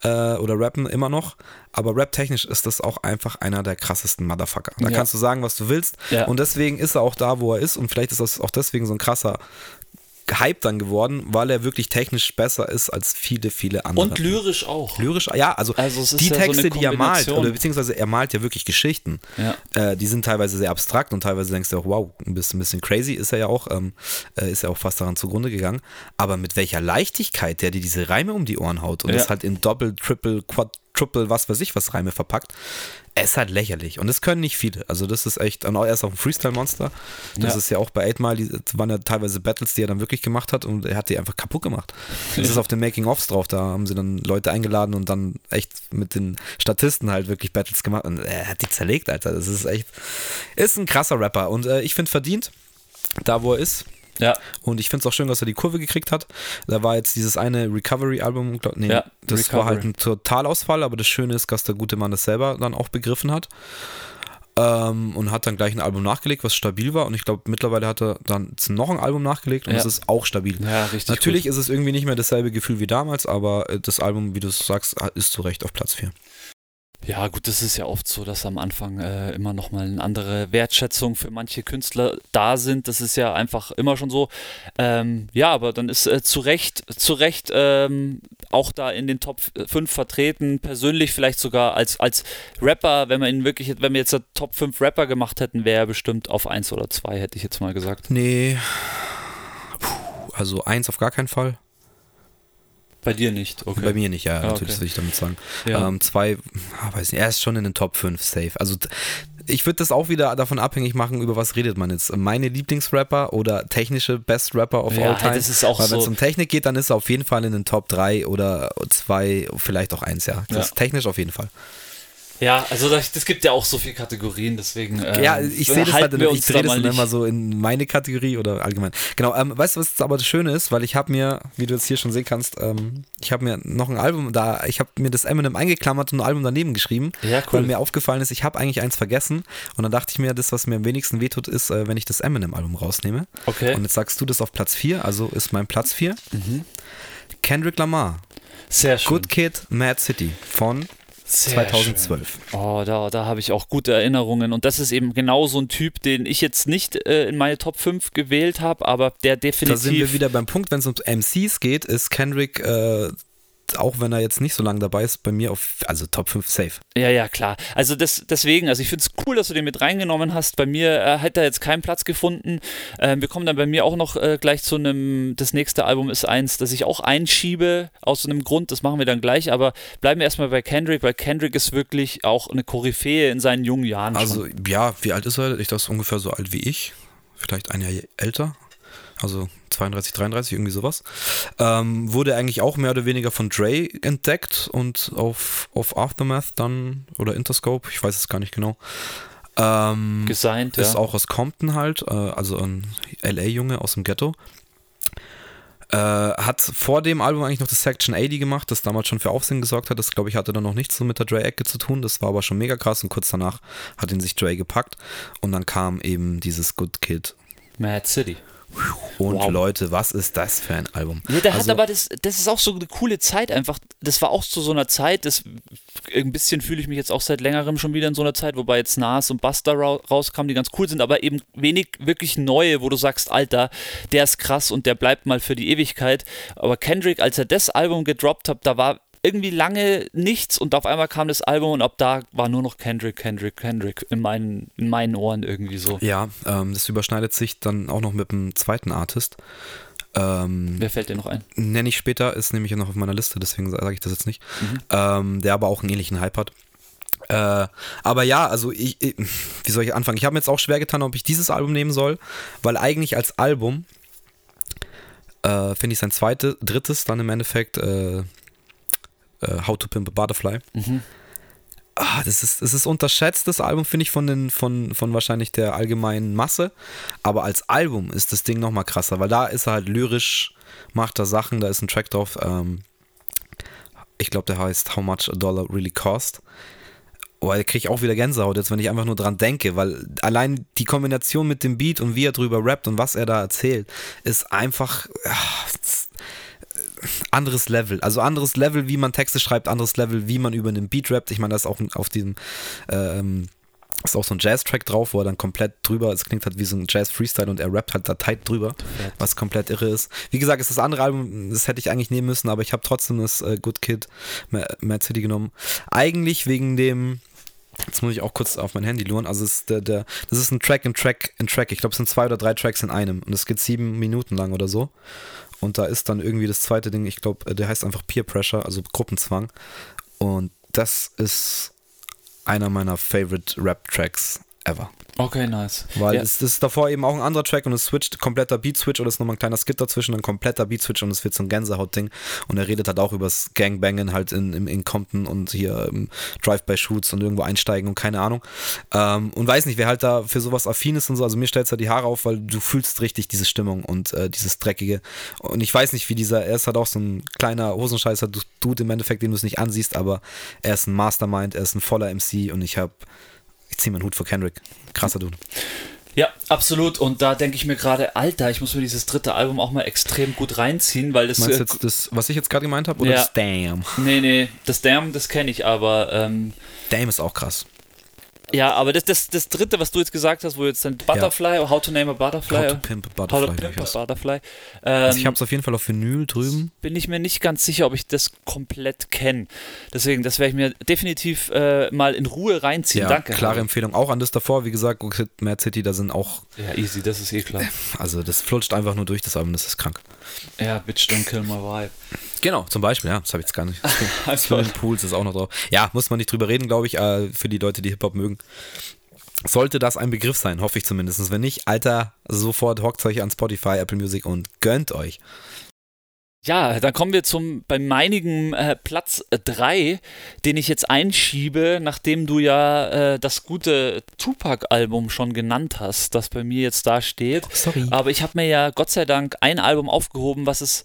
äh, oder rappen immer noch, aber rap-technisch ist das auch einfach einer der krassesten Motherfucker. Da ja. kannst du sagen, was du willst. Ja. Und deswegen ist er auch da, wo er ist. Und vielleicht ist das auch deswegen so ein krasser Hype dann geworden, weil er wirklich technisch besser ist als viele, viele andere. Und lyrisch auch. Lyrisch, ja, also, also die ja Texte, so die er malt, oder beziehungsweise er malt ja wirklich Geschichten. Ja. Äh, die sind teilweise sehr abstrakt und teilweise denkst du auch, wow, ein bisschen, ein bisschen crazy ist er ja auch, ähm, äh, ist er auch fast daran zugrunde gegangen. Aber mit welcher Leichtigkeit der dir diese Reime um die Ohren haut und ja. das halt in Doppel, Triple, Quad, Triple, was weiß ich, was Reime verpackt. Es ist halt lächerlich und das können nicht viele. Also das ist echt, und er ist auch ein Freestyle-Monster. Das ja. ist ja auch bei 8 Mal, die waren ja teilweise Battles, die er dann wirklich gemacht hat und er hat die einfach kaputt gemacht. Das ist auf den Making-ofs drauf, da haben sie dann Leute eingeladen und dann echt mit den Statisten halt wirklich Battles gemacht und er hat die zerlegt, Alter. Das ist echt, ist ein krasser Rapper und äh, ich finde verdient, da wo er ist, ja. Und ich finde es auch schön, dass er die Kurve gekriegt hat. Da war jetzt dieses eine Recovery-Album, nee, ja, das Recovery. war halt ein Totalausfall, aber das Schöne ist, dass der gute Mann das selber dann auch begriffen hat. Ähm, und hat dann gleich ein Album nachgelegt, was stabil war. Und ich glaube, mittlerweile hat er dann noch ein Album nachgelegt und es ist auch stabil. Ja, richtig. Natürlich gut. ist es irgendwie nicht mehr dasselbe Gefühl wie damals, aber äh, das Album, wie du sagst, ist zu Recht auf Platz 4. Ja, gut, das ist ja oft so, dass am Anfang äh, immer nochmal eine andere Wertschätzung für manche Künstler da sind. Das ist ja einfach immer schon so. Ähm, ja, aber dann ist äh, zu Recht, zu Recht ähm, auch da in den Top 5 vertreten, persönlich vielleicht sogar als, als Rapper, wenn wir ihn wirklich, wenn wir jetzt Top 5 Rapper gemacht hätten, wäre er bestimmt auf 1 oder 2, hätte ich jetzt mal gesagt. Nee. Puh, also 1 auf gar keinen Fall. Bei dir nicht, okay. Bei mir nicht, ja, ah, natürlich, okay. soll ich damit sagen. Ja. Ähm, zwei, ah, weiß nicht, er ist schon in den Top 5 safe. Also ich würde das auch wieder davon abhängig machen, über was redet man jetzt. Meine Lieblingsrapper oder technische Best Rapper of ja, all time. Das ist auch Weil wenn es so um Technik geht, dann ist er auf jeden Fall in den Top 3 oder 2, vielleicht auch 1, ja. Das ja. technisch auf jeden Fall. Ja, also das, das, gibt ja auch so viele Kategorien, deswegen. Ähm, ja, ich sehe das halt, ich drehe das dann immer so in meine Kategorie oder allgemein. Genau, ähm, weißt du, was aber das Schöne ist, weil ich habe mir, wie du jetzt hier schon sehen kannst, ähm, ich habe mir noch ein Album da, ich habe mir das Eminem eingeklammert und ein Album daneben geschrieben, ja, cool. weil mir aufgefallen ist, ich habe eigentlich eins vergessen und dann dachte ich mir, das, was mir am wenigsten wehtut, ist, äh, wenn ich das Eminem-Album rausnehme. Okay. Und jetzt sagst du das auf Platz 4, also ist mein Platz 4. Mhm. Kendrick Lamar. Sehr schön. Good Kid, Mad City von sehr 2012. Schön. Oh, da, da habe ich auch gute Erinnerungen. Und das ist eben genau so ein Typ, den ich jetzt nicht äh, in meine Top 5 gewählt habe, aber der definitiv. Da sind wir wieder beim Punkt, wenn es um MCs geht, ist Kendrick äh, auch wenn er jetzt nicht so lange dabei ist, bei mir auf, also Top 5 safe. Ja, ja, klar. Also das, deswegen, also ich finde es cool, dass du den mit reingenommen hast. Bei mir äh, hat er jetzt keinen Platz gefunden. Ähm, wir kommen dann bei mir auch noch äh, gleich zu einem, das nächste Album ist eins, das ich auch einschiebe, aus einem Grund, das machen wir dann gleich, aber bleiben wir erstmal bei Kendrick, weil Kendrick ist wirklich auch eine Koryphäe in seinen jungen Jahren. Also schon. ja, wie alt ist er? Ich dachte, ungefähr so alt wie ich. Vielleicht ein Jahr älter. Also 32, 33, irgendwie sowas. Ähm, wurde eigentlich auch mehr oder weniger von Dre entdeckt und auf, auf Aftermath dann oder Interscope, ich weiß es gar nicht genau. Ähm, Gesigned, ist ja. auch aus Compton halt, äh, also ein LA-Junge aus dem Ghetto. Äh, hat vor dem Album eigentlich noch das Section 80 gemacht, das damals schon für Aufsehen gesorgt hat. Das, glaube ich, hatte dann noch nichts so mit der Dre-Ecke zu tun. Das war aber schon mega krass und kurz danach hat ihn sich Dre gepackt. Und dann kam eben dieses Good Kid. Mad City. Und Wow. Leute, was ist das für ein Album? Ja, der Also- hat aber das, das ist auch so eine coole Zeit einfach. Das war auch zu so einer Zeit, das ein bisschen fühle ich mich jetzt auch seit längerem schon wieder in so einer Zeit, wobei jetzt Nas und Buster ra rauskamen, die ganz cool sind, aber eben wenig wirklich neue, wo du sagst, Alter, der ist krass und der bleibt mal für die Ewigkeit. Aber Kendrick, als er das Album gedroppt hat, da war irgendwie lange nichts und auf einmal kam das Album und ab da war nur noch Kendrick, Kendrick, Kendrick in meinen, in meinen Ohren irgendwie so. Ja, ähm, das überschneidet sich dann auch noch mit dem zweiten Artist. Ähm, Wer fällt dir noch ein? nenne ich später, ist nämlich noch auf meiner Liste, deswegen sage ich das jetzt nicht. Ähm, der aber auch einen ähnlichen Hype hat. Äh, aber ja, also ich, ich, wie soll ich anfangen? Ich habe mir jetzt auch schwer getan, ob ich dieses Album nehmen soll, weil eigentlich als Album äh, finde ich sein zweites, drittes dann im Endeffekt äh, How to Pimp a Butterfly. Ah, das ist, das ist unterschätzt, das Album, finde ich, von, den, von, von wahrscheinlich der allgemeinen Masse. Aber als Album ist das Ding nochmal krasser, weil da ist er halt lyrisch, macht er Sachen, da ist ein Track drauf, ähm, ich glaube, der heißt How Much a Dollar Really Cost. Oh, da kriege ich auch wieder Gänsehaut jetzt, wenn ich einfach nur dran denke, weil allein die Kombination mit dem Beat und wie er drüber rappt und was er da erzählt, ist einfach es- anderes Level. Also anderes Level, wie man Texte schreibt, anderes Level, wie man über einen Beat rappt. Ich meine, da ist auch auf diesem ähm, ist auch so ein Jazz-Track drauf, wo er dann komplett drüber, es klingt halt wie so ein Jazz-Freestyle und er rappt halt da tight drüber, was komplett irre ist. Wie gesagt, ist das andere Album, das hätte ich eigentlich nehmen müssen, aber ich habe trotzdem das äh, Good Kid Ma- Mad City genommen. Eigentlich wegen dem, jetzt muss ich auch kurz auf mein Handy luren, also es ist der, der, das ist ein Track in Track in Track. Ich glaube, es sind zwei oder drei Tracks in einem und es geht sieben Minuten lang oder so. Und da ist dann irgendwie das zweite Ding, ich glaube, der heißt einfach Peer Pressure, also Gruppenzwang. Und das ist einer meiner favorite Rap-Tracks ever. Okay, nice. Weil ja. es, das ist davor eben auch ein anderer Track und es switcht, kompletter Beat-Switch oder ist nochmal ein kleiner Skit dazwischen, ein kompletter Beat-Switch und es wird so ein Gänsehaut-Ding. Und er redet halt auch übers Gangbangen halt in, in, in Compton und hier Drive-by-Shoots und irgendwo einsteigen und keine Ahnung. Ähm, und weiß nicht, wer halt da für sowas affin ist und so. Also mir stellt es halt die Haare auf, weil du fühlst richtig diese Stimmung und äh, dieses Dreckige. Und ich weiß nicht, wie dieser, er ist halt auch so ein kleiner Hosenscheißer, Dude im Endeffekt, den du es nicht ansiehst, aber er ist ein Mastermind, er ist ein voller MC und ich habe ich ziehe meinen Hut vor Kendrick. Krasser Dude. Ja, absolut. Und da denke ich mir gerade, Alter, ich muss mir dieses dritte Album auch mal extrem gut reinziehen, weil das. Meinst du äh, jetzt das, was ich jetzt gerade gemeint habe, oder Ja. das Damn? nee, nee, das Damn, das kenne ich, aber ähm, Damn ist auch krass. Ja, aber das, das, das dritte, was du jetzt gesagt hast, wo jetzt dann Butterfly, How to Name a Butterfly, How to Pimp a How Butterfly. to Pimp ich, a. Butterfly. also Ähm, ich habe es auf jeden Fall auf Vinyl drüben. bin ich mir nicht ganz sicher, ob ich das komplett kenne. Deswegen, das werde ich mir definitiv äh, mal in Ruhe reinziehen. Ja, Danke. klare. Empfehlung. Auch an das davor, wie gesagt, Mad City, da sind auch, Ja, easy, das ist eh klar. also das flutscht einfach nur durch das Album, das ist krank. Ja, Bitch, don't kill my vibe. Genau, zum Beispiel, ja, das habe ich jetzt gar nicht. (laughs) Swimming Pools ist auch noch drauf. Ja, muss man nicht drüber reden, glaube ich, äh, für die Leute, die Hip-Hop mögen. Sollte das ein Begriff sein, hoffe ich zumindest. Wenn nicht, Alter, sofort hockt euch an Spotify, Apple Music und gönnt euch. Ja, dann kommen wir zum bei meinigen äh, Platz 3, den ich jetzt einschiebe, nachdem du ja äh, das gute Tupac-Album schon genannt hast, das bei mir jetzt da steht. Sorry. Aber ich habe mir ja Gott sei Dank ein Album aufgehoben, was es,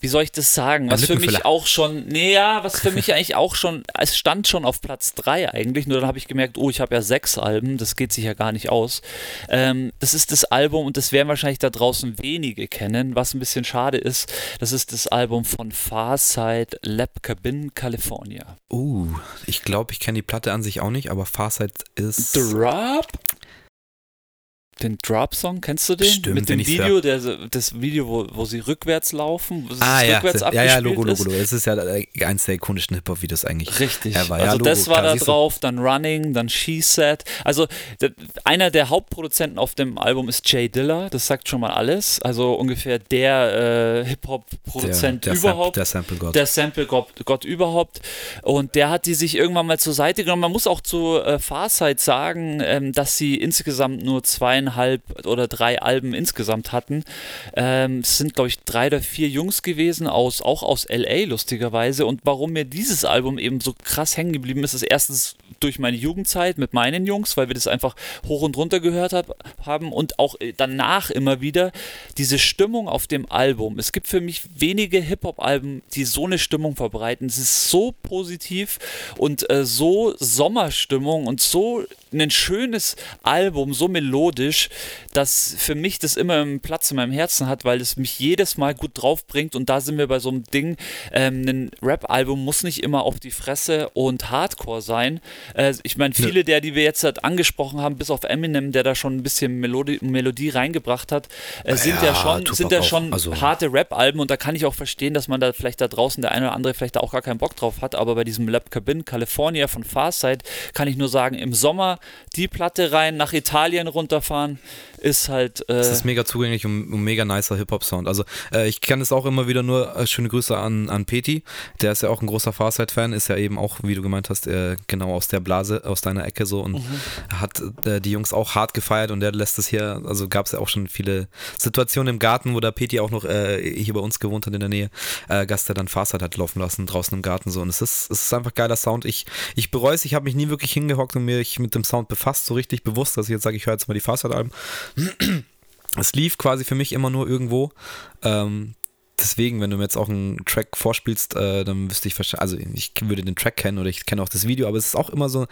wie soll ich das sagen, was für mich auch schon, nee, ja, was für mich (laughs) eigentlich auch schon, es stand schon auf Platz 3 eigentlich, nur dann habe ich gemerkt, oh, ich habe ja sechs Alben, das geht sich ja gar nicht aus. Ähm, das ist das Album und das werden wahrscheinlich da draußen wenige kennen, was ein bisschen schade ist. Das ist das Album von Farside Lab Cabin, California. Uh, ich glaube, ich kenne die Platte an sich auch nicht, aber Farsight ist. Drop? Den Drop-Song, kennst du den? Stimmt, Mit dem Video, der, das Video, wo, wo sie rückwärts laufen, Ah ja, rückwärts ja, ja, Logo, Logo. Logo. Es ist ja äh, eins der ikonischen Hip-Hop-Videos eigentlich. Richtig. Ja, also Logo, das war da drauf, dann Running, dann She Said. Also d- einer der Hauptproduzenten auf dem Album ist Jay Dilla, das sagt schon mal alles. Also ungefähr der äh, Hip-Hop-Produzent der, der überhaupt. Der Sample God. der Sample-Gott Gott überhaupt. Und der hat die sich irgendwann mal zur Seite genommen. Man muss auch zu äh, Farsight sagen, ähm, dass sie insgesamt nur zweieinhalb oder drei Alben insgesamt hatten. Ähm, es sind, glaube ich, drei oder vier Jungs gewesen, aus, auch aus L.A. lustigerweise. Und warum mir dieses Album eben so krass hängen geblieben ist, ist erstens durch meine Jugendzeit mit meinen Jungs, weil wir das einfach hoch und runter gehört hab, haben und auch äh, danach immer wieder diese Stimmung auf dem Album. Es gibt für mich wenige Hip-Hop-Alben, die so eine Stimmung verbreiten. Es ist so positiv und äh, so Sommerstimmung und so ein schönes Album, so melodisch, dass für mich das immer einen Platz in meinem Herzen hat, weil es mich jedes Mal gut drauf bringt. Und da sind wir bei so einem Ding. Ähm, ein Rap-Album muss nicht immer auf die Fresse und Hardcore sein. Äh, ich meine, viele der, die wir jetzt halt angesprochen haben, bis auf Eminem, der da schon ein bisschen Melodie, Melodie reingebracht hat, äh, sind ja, Ja, schon, sind ja schon Also- harte Rap-Alben und da kann ich auch verstehen, dass man da vielleicht da draußen der eine oder andere vielleicht da auch gar keinen Bock drauf hat, aber bei diesem Lab Cabin California von Farsight kann ich nur sagen, im Sommer die Platte rein, nach Italien runterfahren, ist halt äh, Es ist mega zugänglich und, und mega nicer Hip-Hop-Sound. Also äh, ich kann es auch immer wieder nur, äh, schöne Grüße an, an Peti, der ist ja auch ein großer Farsight-Fan, ist ja eben auch, wie du gemeint hast, äh, genau aus der Blase, aus deiner Ecke so und hat äh, die Jungs auch hart gefeiert und der lässt es hier, also gab es ja auch schon viele Situationen im Garten, wo der Peti auch noch äh, hier bei uns gewohnt hat in der Nähe, äh, Gast, der dann Farsight hat laufen lassen, draußen im Garten so. Und es ist, es ist einfach geiler Sound. Ich, ich bereue es, ich habe mich nie wirklich hingehockt und mich mit dem Sound befasst, so richtig bewusst, dass ich jetzt sage, ich höre jetzt mal die Farsight-Alben (clears throat) es lief quasi für mich immer nur irgendwo. Ähm, deswegen, wenn du mir jetzt auch einen Track vorspielst, äh, dann wüsste ich wahrscheinlich, also ich würde den Track kennen oder ich kenne auch das Video, aber es ist auch immer so,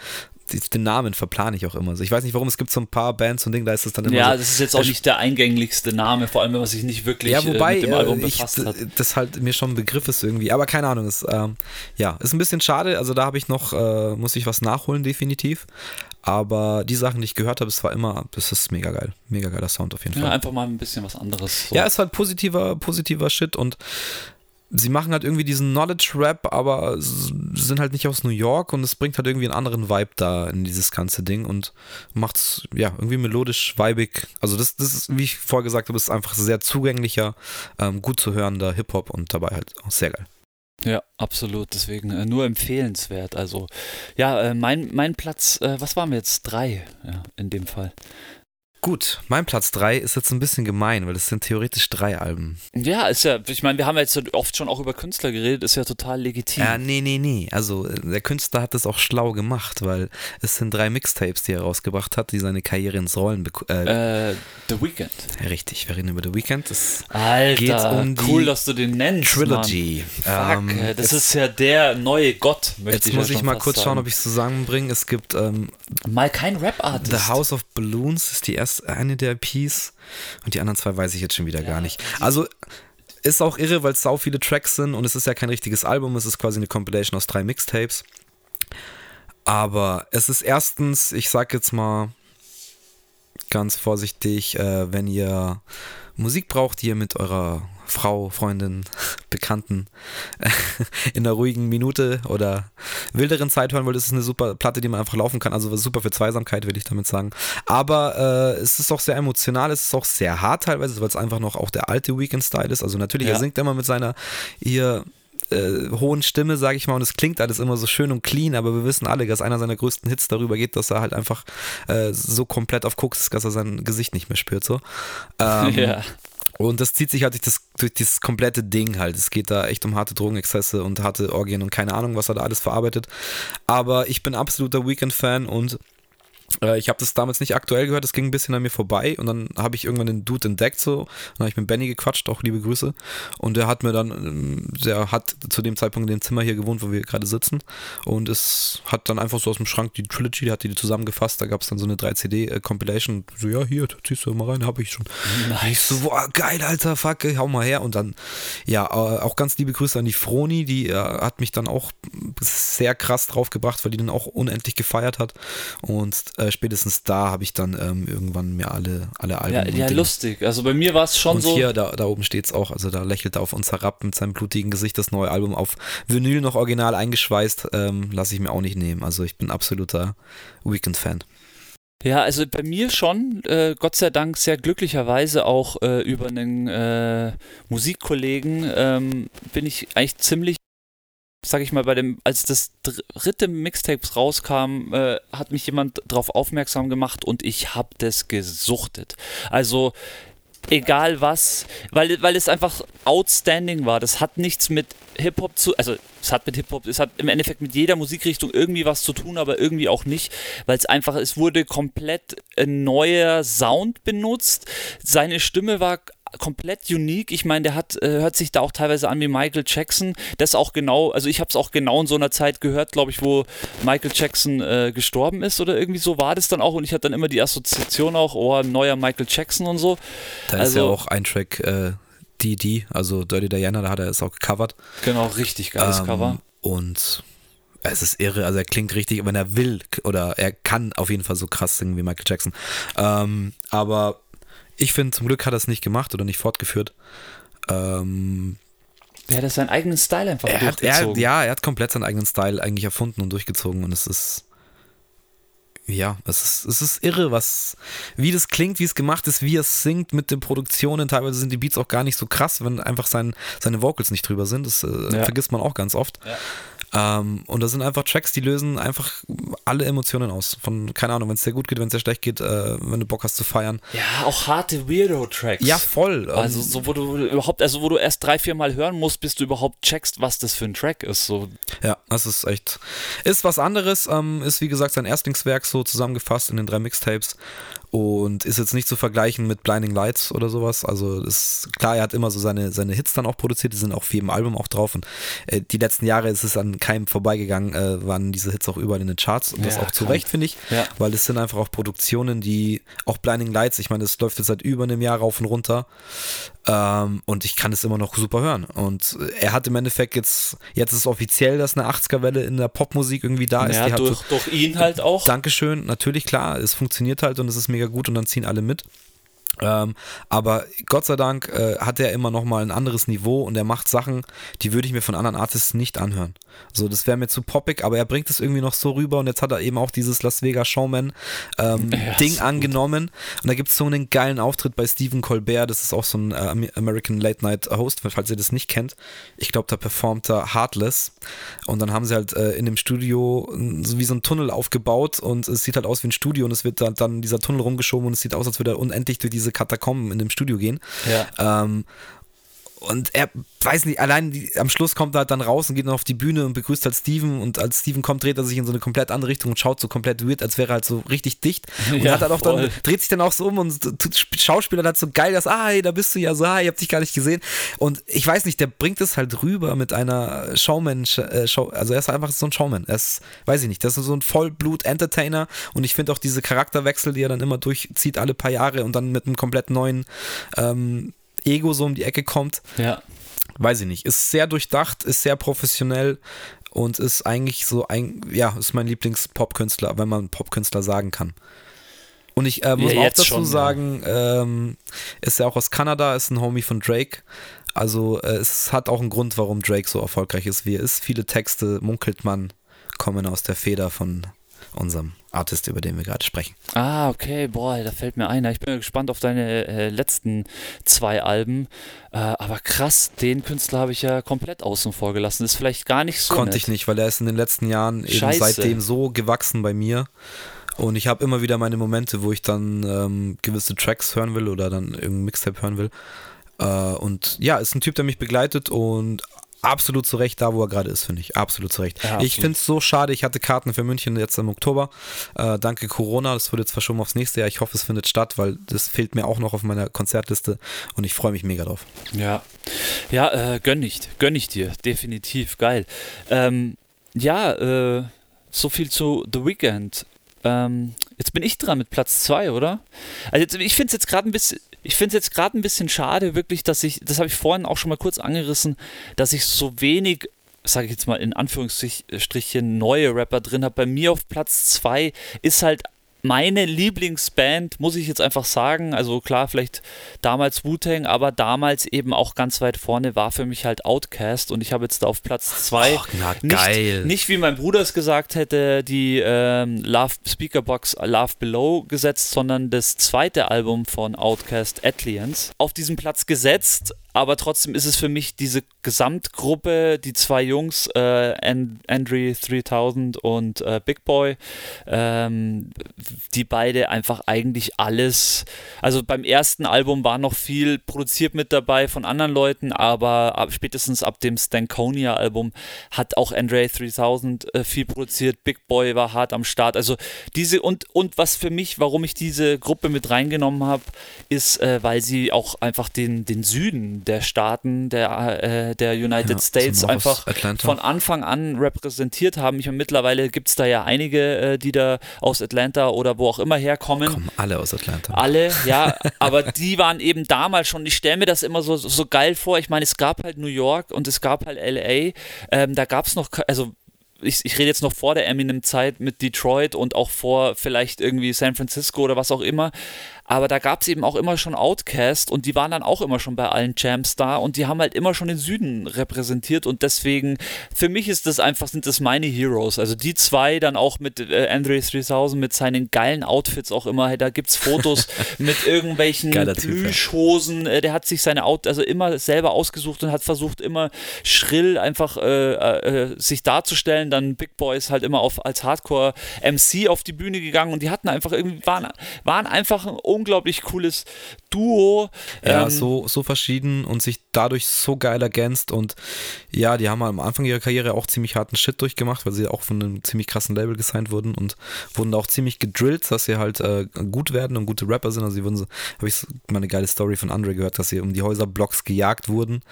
den Namen verplane ich auch immer. Also ich weiß nicht warum, es gibt so ein paar Bands und Ding, da ist es dann immer ja, so. das ist jetzt auch nicht der eingänglichste Name, vor allem wenn man sich nicht wirklich ja, wobei äh, mit dem Album äh, ich, befasst hat. das halt mir schon ein Begriff ist irgendwie, aber keine Ahnung, ist, ähm, ja, ist ein bisschen schade, also da habe ich noch, äh, muss ich was nachholen, definitiv. Aber die Sachen, die ich gehört habe, es war immer, das ist mega geil. Mega geiler Sound auf jeden Ja, Fall. einfach mal ein bisschen was anderes. so. Ja, ist halt positiver, positiver Shit und sie machen halt irgendwie diesen Knowledge-Rap, aber s- sind halt nicht aus New York und es bringt halt irgendwie einen anderen Vibe da in dieses ganze Ding und macht's, ja, irgendwie melodisch, weibig. Also das, das ist, wie ich vorher gesagt habe, ist einfach sehr zugänglicher, ähm, gut zu hörender Hip-Hop und dabei halt auch sehr geil. Ja, absolut. Deswegen äh, nur empfehlenswert. Also, ja, äh, mein, mein Platz, äh, was waren wir jetzt? Drei, ja, in dem Fall. Gut, mein Platz 3 ist jetzt ein bisschen gemein, weil es sind theoretisch drei Alben. Ja, ist ja, ich meine, wir haben jetzt oft schon auch über Künstler geredet, ist ja total legitim. Ja, nee, nee, nee. Also äh, der Künstler hat das auch schlau gemacht, weil es sind drei Mixtapes, die er rausgebracht hat, die seine Karriere ins Rollen äh, Äh, The Weeknd. Richtig, wir reden über The Weeknd. Das Alter, Geht's um die cool, dass du den nennst. Trilogy. Mann. Fuck, Ähm, äh, das es- ist ja der neue Gott, möchte Jetzt ich muss ja ich mal kurz sagen. schauen, ob ich es zusammenbringe. Es gibt ähm, Mal kein Rap-Artist. The House of Balloons, ist die erste, eine der EPs. Und die anderen zwei weiß ich jetzt schon wieder gar nicht. Also ist auch irre, weil es sau viele Tracks sind und es ist ja kein richtiges Album, es ist quasi eine Compilation aus drei Mixtapes. Aber es ist erstens, ich sag jetzt mal ganz vorsichtig, äh, wenn ihr Musik braucht, die ihr mit eurer Frau, Freundin, (laughs) Bekannten (laughs) in einer ruhigen Minute oder wilderen Zeit hören wollt, ist es eine super Platte, die man einfach laufen kann. Also super für Zweisamkeit, will ich damit sagen. Aber äh, es ist auch sehr emotional, es ist auch sehr hart teilweise, weil es einfach noch auch der alte Weekend-Style ist. Also natürlich, Ja. er singt immer mit seiner ihr äh, hohen Stimme, sage ich mal, und es klingt alles immer so schön und clean, aber wir wissen alle, dass einer seiner größten Hits darüber geht, dass er halt einfach äh, so komplett auf Koks ist, dass er sein Gesicht nicht mehr spürt. So. (laughs) Ähm, ja. Und das zieht sich halt durch das, durch das komplette Ding halt. Es geht da echt um harte Drogenexzesse und harte Orgien und keine Ahnung, was er da alles verarbeitet. Aber ich bin absoluter Weekend-Fan und äh, ich habe das damals nicht aktuell gehört, das ging ein bisschen an mir vorbei und dann habe ich irgendwann den Dude entdeckt so und dann habe ich mit Benny gequatscht, auch liebe Grüße und der hat mir dann, ähm, der hat zu dem Zeitpunkt in dem Zimmer hier gewohnt, wo wir gerade sitzen und es hat dann einfach so aus dem Schrank die Trilogy, die hat die zusammengefasst, da gab es dann so eine 3-CD-Compilation, so ja hier, ziehst du mal rein, habe ich schon. Ich so, boah, geil, alter, fuck, hau mal her. Und dann, ja, äh, auch ganz liebe Grüße an die Froni, die äh, hat mich dann auch sehr krass draufgebracht, weil die dann auch unendlich gefeiert hat. Und äh, äh, spätestens da habe ich dann ähm, irgendwann mir alle, alle Alben. Ja, ja lustig. Also bei mir war es schon und so. hier, da, da oben steht es auch, also da lächelt er auf uns herab mit seinem blutigen Gesicht das neue Album auf Vinyl noch original eingeschweißt. Ähm, Lasse ich mir auch nicht nehmen. Also ich bin absoluter Weekend-Fan. Ja, also bei mir schon, äh, Gott sei Dank sehr glücklicherweise auch äh, über einen äh, Musikkollegen ähm, bin ich eigentlich ziemlich, sag ich mal, bei dem, als das dritte Mixtape rauskam, äh, hat mich jemand darauf aufmerksam gemacht und ich habe das gesuchtet. Also egal was, weil, weil es einfach outstanding war. Das hat nichts mit Hip-Hop zu, also es hat mit Hip-Hop, es hat im Endeffekt mit jeder Musikrichtung irgendwie was zu tun, aber irgendwie auch nicht, weil es einfach, es wurde komplett ein neuer Sound benutzt. Seine Stimme war komplett unique. Ich meine, der hat, äh, hört sich da auch teilweise an wie Michael Jackson. Das auch genau, also ich habe es auch genau in so einer Zeit gehört, glaube ich, wo Michael Jackson äh, gestorben ist oder irgendwie so war das dann auch. Und ich hatte dann immer die Assoziation auch, oh, neuer Michael Jackson und so. Da also, ist ja also auch ein Track äh, DD, also Dirty Diana, da hat er es auch gecovert. Genau, richtig geiles ähm, Cover. Und es ist irre, also er klingt richtig, wenn er will, oder er kann auf jeden Fall so krass singen wie Michael Jackson. Ähm, aber ich finde, zum Glück hat er es nicht gemacht oder nicht fortgeführt. Ähm, der hat seinen eigenen Style einfach er durchgezogen. Hat, er, ja, er hat komplett seinen eigenen Style eigentlich erfunden und durchgezogen und es ist ja, es ist, es ist irre, was, wie das klingt, wie es gemacht ist, wie es singt mit den Produktionen. Teilweise sind die Beats auch gar nicht so krass, wenn einfach sein, seine Vocals nicht drüber sind. Das äh, ja. vergisst man auch ganz oft. Ja. Ähm, und das sind einfach Tracks, die lösen einfach alle Emotionen aus. Von, keine Ahnung, wenn es dir gut geht, wenn es dir schlecht geht, äh, wenn du Bock hast zu feiern. Ja, auch harte Weirdo-Tracks. Ja, voll. Also so, wo du überhaupt, also wo du erst drei, vier Mal hören musst, bis du überhaupt checkst, was das für ein Track ist. So. Ja, das ist echt, ist was anderes, ähm, ist wie gesagt sein Erstlingswerk so zusammengefasst in den drei Mixtapes und ist jetzt nicht zu vergleichen mit Blinding Lights oder sowas. Also ist klar, er hat immer so seine, seine Hits dann auch produziert, die sind auch viel im Album auch drauf. Und äh, die letzten Jahre ist es an keinem vorbeigegangen, äh, waren diese Hits auch überall in den Charts. Und das ja, auch zu Recht, finde ich, ja. weil es sind einfach auch Produktionen, die auch Blinding Lights, ich meine, das läuft jetzt seit über einem Jahr rauf und runter ähm, und ich kann es immer noch super hören und er hat im Endeffekt jetzt, jetzt ist es offiziell, dass eine 80er-Welle in der Popmusik irgendwie da ist. Ja, durch, so, durch ihn halt auch. Dankeschön, natürlich, klar, es funktioniert halt und es ist mega mega gut und dann ziehen alle mit. Ähm, aber Gott sei Dank äh, hat er immer noch mal ein anderes Niveau und er macht Sachen, die würde ich mir von anderen Artists nicht anhören. So, das wäre mir zu poppig, aber er bringt es irgendwie noch so rüber und jetzt hat er eben auch dieses Las Vegas Showman ähm, ja, Ding angenommen und da gibt es so einen geilen Auftritt bei Stephen Colbert, das ist auch so ein äh, American Late Night Host, falls ihr das nicht kennt. Ich glaube, da performt er Heartless und dann haben sie halt äh, in dem Studio so wie so ein Tunnel aufgebaut und es sieht halt aus wie ein Studio und es wird dann, dann dieser Tunnel rumgeschoben und es sieht aus, als würde er unendlich durch diese Katakomben in dem Studio gehen. Ja. Ähm, und er weiß nicht, allein die, am Schluss kommt er halt dann raus und geht dann auf die Bühne und begrüßt halt Steven. Und als Steven kommt, dreht er sich in so eine komplett andere Richtung und schaut so komplett weird, als wäre er halt so richtig dicht. Und ja, hat halt auch dann, dreht sich dann auch so um und Schauspieler hat so geil, dass, ah, hey, da bist du ja so, ah, ich hab dich gar nicht gesehen. Und ich weiß nicht, der bringt es halt rüber mit einer Showman, äh, Show, also er ist einfach so ein Showman, er ist, weiß ich nicht, das ist so ein Vollblut-Entertainer. Und ich finde auch diese Charakterwechsel, die er dann immer durchzieht, alle paar Jahre und dann mit einem komplett neuen ähm, Ego so um die Ecke kommt. Ja. Weiß ich nicht. Ist sehr durchdacht, ist sehr professionell und ist eigentlich so ein, ja, ist mein Lieblings-Popkünstler, wenn man Popkünstler sagen kann. Und ich äh, muss ja, auch dazu schon, sagen, ja. ähm, ist ja auch aus Kanada, ist ein Homie von Drake. Also äh, es hat auch einen Grund, warum Drake so erfolgreich ist, wie er ist. Viele Texte, munkelt man, kommen aus der Feder von unserem Artist, über den wir gerade sprechen. Ah, okay, boah, da fällt mir ein. Ich bin gespannt auf deine äh, letzten zwei Alben. Äh, aber krass, den Künstler habe ich ja komplett außen vor gelassen. ist vielleicht gar nicht so. Konnte nett. ich nicht, weil er ist in den letzten Jahren eben seitdem so gewachsen bei mir. Und ich habe immer wieder meine Momente, wo ich dann ähm, gewisse Tracks hören will oder dann irgendein Mixtape hören will. Äh, und ja, ist ein Typ, der mich begleitet und absolut zu Recht da, wo er gerade ist, finde ich. Absolut zu Recht. Ja, ich finde es so schade, ich hatte Karten für München jetzt im Oktober. Äh, danke Corona, das wurde jetzt verschoben aufs nächste Jahr. Ich hoffe, es findet statt, weil das fehlt mir auch noch auf meiner Konzertliste und ich freue mich mega drauf. Ja, ja, äh, gönn ich, gönn ich dir, definitiv, geil. Ähm, ja, äh, so viel zu The Weeknd. Ähm, jetzt bin ich dran mit Platz 2, oder? Also jetzt, ich finde es jetzt gerade ein bisschen, ich finde es jetzt gerade ein bisschen schade, wirklich, dass ich, das habe ich vorhin auch schon mal kurz angerissen, dass ich so wenig, sage ich jetzt mal in Anführungsstrichen, neue Rapper drin habe. Bei mir auf Platz 2 ist halt meine Lieblingsband, muss ich jetzt einfach sagen, also klar, vielleicht damals Wu-Tang, aber damals eben auch ganz weit vorne war für mich halt Outcast und ich habe jetzt da auf Platz 2 nicht, nicht wie mein Bruder es gesagt hätte, die ähm, Love Speakerbox Love Below gesetzt, sondern das zweite Album von Outcast, Atlians, auf diesen Platz gesetzt, aber trotzdem ist es für mich diese Gesamtgruppe, die zwei Jungs, äh, Andre 3000 und äh, Big Boy, ähm, die beide einfach eigentlich alles, also beim ersten Album war noch viel produziert mit dabei von anderen Leuten, aber ab, spätestens ab dem Stankonia Album hat auch Andre 3000 äh, viel produziert, Big Boy war hart am Start, also diese und, und was für mich, warum ich diese Gruppe mit reingenommen habe, ist, äh, weil sie auch einfach den, den Süden der Staaten der, äh, der United ja, States einfach von Anfang an repräsentiert haben. Ich meine, mittlerweile gibt es da ja einige, äh, die da aus Atlanta oder wo auch immer herkommen. Kommen alle aus Atlanta. Alle, ja, aber die waren eben damals schon, ich stelle mir das immer so, so geil vor. Ich meine, es gab halt New York und es gab halt LA. Ähm, da gab es noch, also ich, ich rede jetzt noch vor der Eminem-Zeit mit Detroit und auch vor vielleicht irgendwie San Francisco oder was auch immer. Aber da gab es eben auch immer schon Outcast und die waren dann auch immer schon bei allen Champs da und die haben halt immer schon den Süden repräsentiert und deswegen, für mich ist das einfach, sind das meine Heroes. Also die zwei dann auch mit äh, Andre 3000 mit seinen geilen Outfits auch immer, hey, da gibt es Fotos (laughs) mit irgendwelchen Plüschhosen, äh, der hat sich seine Out, also immer selber ausgesucht und hat versucht immer schrill einfach äh, äh, sich darzustellen. Dann Big Boys halt immer auf, als Hardcore MC auf die Bühne gegangen und die hatten einfach irgendwie, waren, waren einfach ein unglaublich cooles Duo. Ja, ähm, so, so verschieden und sich dadurch so geil ergänzt und ja, die haben am Anfang ihrer Karriere auch ziemlich harten Shit durchgemacht, weil sie auch von einem ziemlich krassen Label gesigned wurden und wurden da auch ziemlich gedrillt, dass sie halt äh, gut werden und gute Rapper sind. Also sie wurden so, habe ich mal eine geile Story von Andre gehört, dass sie um die Häuserblocks gejagt wurden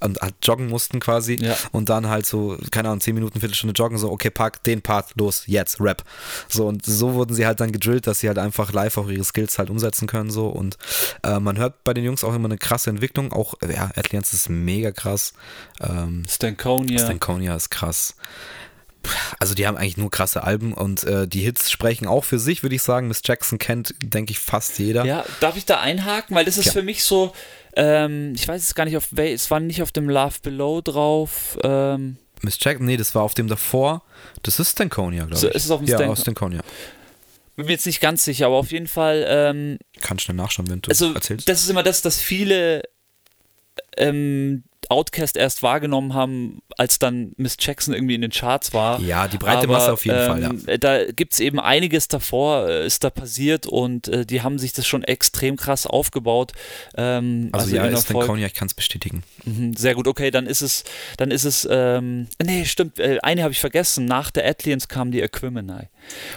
und halt joggen mussten quasi ja. und dann halt so, keine Ahnung, 10 Minuten, Viertelstunde joggen, so, okay, pack den Part, los, jetzt, Rap. So und so wurden sie halt dann gedrillt, dass sie halt einfach live auch ihre Skills halt umsetzen können so und äh, man hört bei den Jungs auch immer eine krasse Entwicklung, auch ja, Atlians ist mega krass. Ähm, Stankonia. Stankonia ist krass. Also die haben eigentlich nur krasse Alben und äh, die Hits sprechen auch für sich, würde ich sagen. Miss Jackson kennt, denke ich, fast jeder. Ja, darf ich da einhaken? Weil das ist ja. für mich so, ähm, ich weiß es gar nicht, auf es war nicht auf dem Love Below drauf. Ähm. Miss Jackson, nee, das war auf dem davor. Das ist Stankonia, glaube ich. So, ist es auf dem ja, Stank Stankonia. Bin mir jetzt nicht ganz sicher, aber auf jeden Fall. Ähm, Kann schnell nachschauen, wenn du also, erzählst. Das ist immer das, dass viele ähm, Outcast erst wahrgenommen haben, als dann Miss Jackson irgendwie in den Charts war. Ja, die breite Aber, Masse auf jeden ähm, Fall, ja. Ähm, da gibt es eben einiges davor, äh, ist da passiert und äh, die haben sich das schon extrem krass aufgebaut. Ähm, also, also ja, ist dann Konya, ich kann es bestätigen. Mhm, sehr gut, okay, dann ist es, dann ist es, ähm, nee, stimmt, äh, eine habe ich vergessen, nach der Atlians kam die Equimini.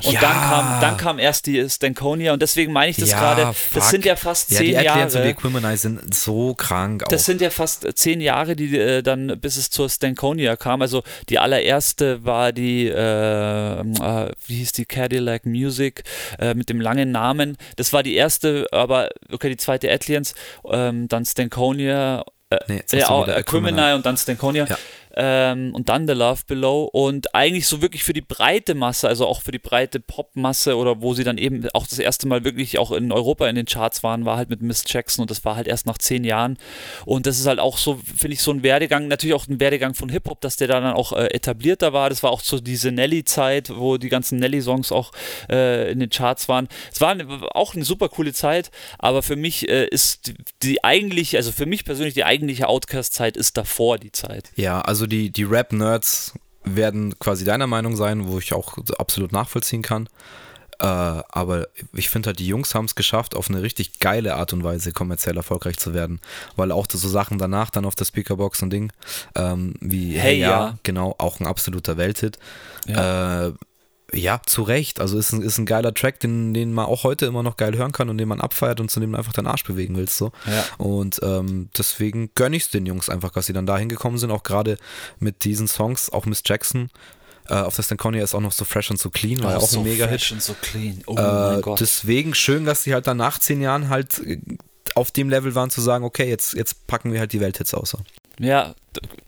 Und ja. dann, kam, dann kam erst die Stankonia und deswegen meine ich das ja, gerade, das sind ja fast zehn ja, die Jahre. und die Equimini sind so krank Das auch. sind ja fast zehn Jahre, die äh, dann, bis es zur Stankonia kam. Also die allererste war die, äh, äh, wie hieß die, Cadillac Music äh, mit dem langen Namen. Das war die erste, aber okay, die zweite Atlians, ähm, dann Stankonia, äh, nee, äh, Criminal und dann Stankonia. Ja ähm, und dann The Love Below und eigentlich so wirklich für die breite Masse, also auch für die breite Popmasse oder wo sie dann eben auch das erste Mal wirklich auch in Europa in den Charts waren, war halt mit Miss Jackson und das war halt erst nach zehn Jahren und das ist halt auch so, finde ich, so ein Werdegang, natürlich auch ein Werdegang von Hip-Hop, dass der dann auch äh, etablierter war, das war auch so diese Nelly-Zeit, wo die ganzen Nelly-Songs auch äh, in den Charts waren. Es war auch eine super coole Zeit, aber für mich äh, ist die, die eigentliche, also für mich persönlich die eigentliche Outcast-Zeit ist davor die Zeit. Ja, also also die, die Rap-Nerds werden quasi deiner Meinung sein, wo ich auch absolut nachvollziehen kann. Äh, aber ich finde halt, die Jungs haben es geschafft, auf eine richtig geile Art und Weise kommerziell erfolgreich zu werden. Weil auch so Sachen danach dann auf der Speakerbox und Ding, ähm, wie Hey, hey ja, ja, genau, auch ein absoluter Welthit. Ja. Äh, ja, zu Recht. Also ist ein, ist ein geiler Track, den, den man auch heute immer noch geil hören kann und den man abfeiert und zu dem du einfach deinen Arsch bewegen willst. So. Ja. Und ähm, deswegen gönne ich es den Jungs einfach, dass sie dann da hingekommen sind, auch gerade mit diesen Songs, auch Miss Jackson. Äh, auf der Stankonia ist auch noch so fresh und so clean, war oh, auch so ein Mega-Hit. Fresh und so clean. Oh äh, deswegen schön, dass sie halt dann nach zehn Jahren halt äh, auf dem Level waren zu sagen, okay, jetzt, jetzt packen wir halt die Welthits aus. Ja,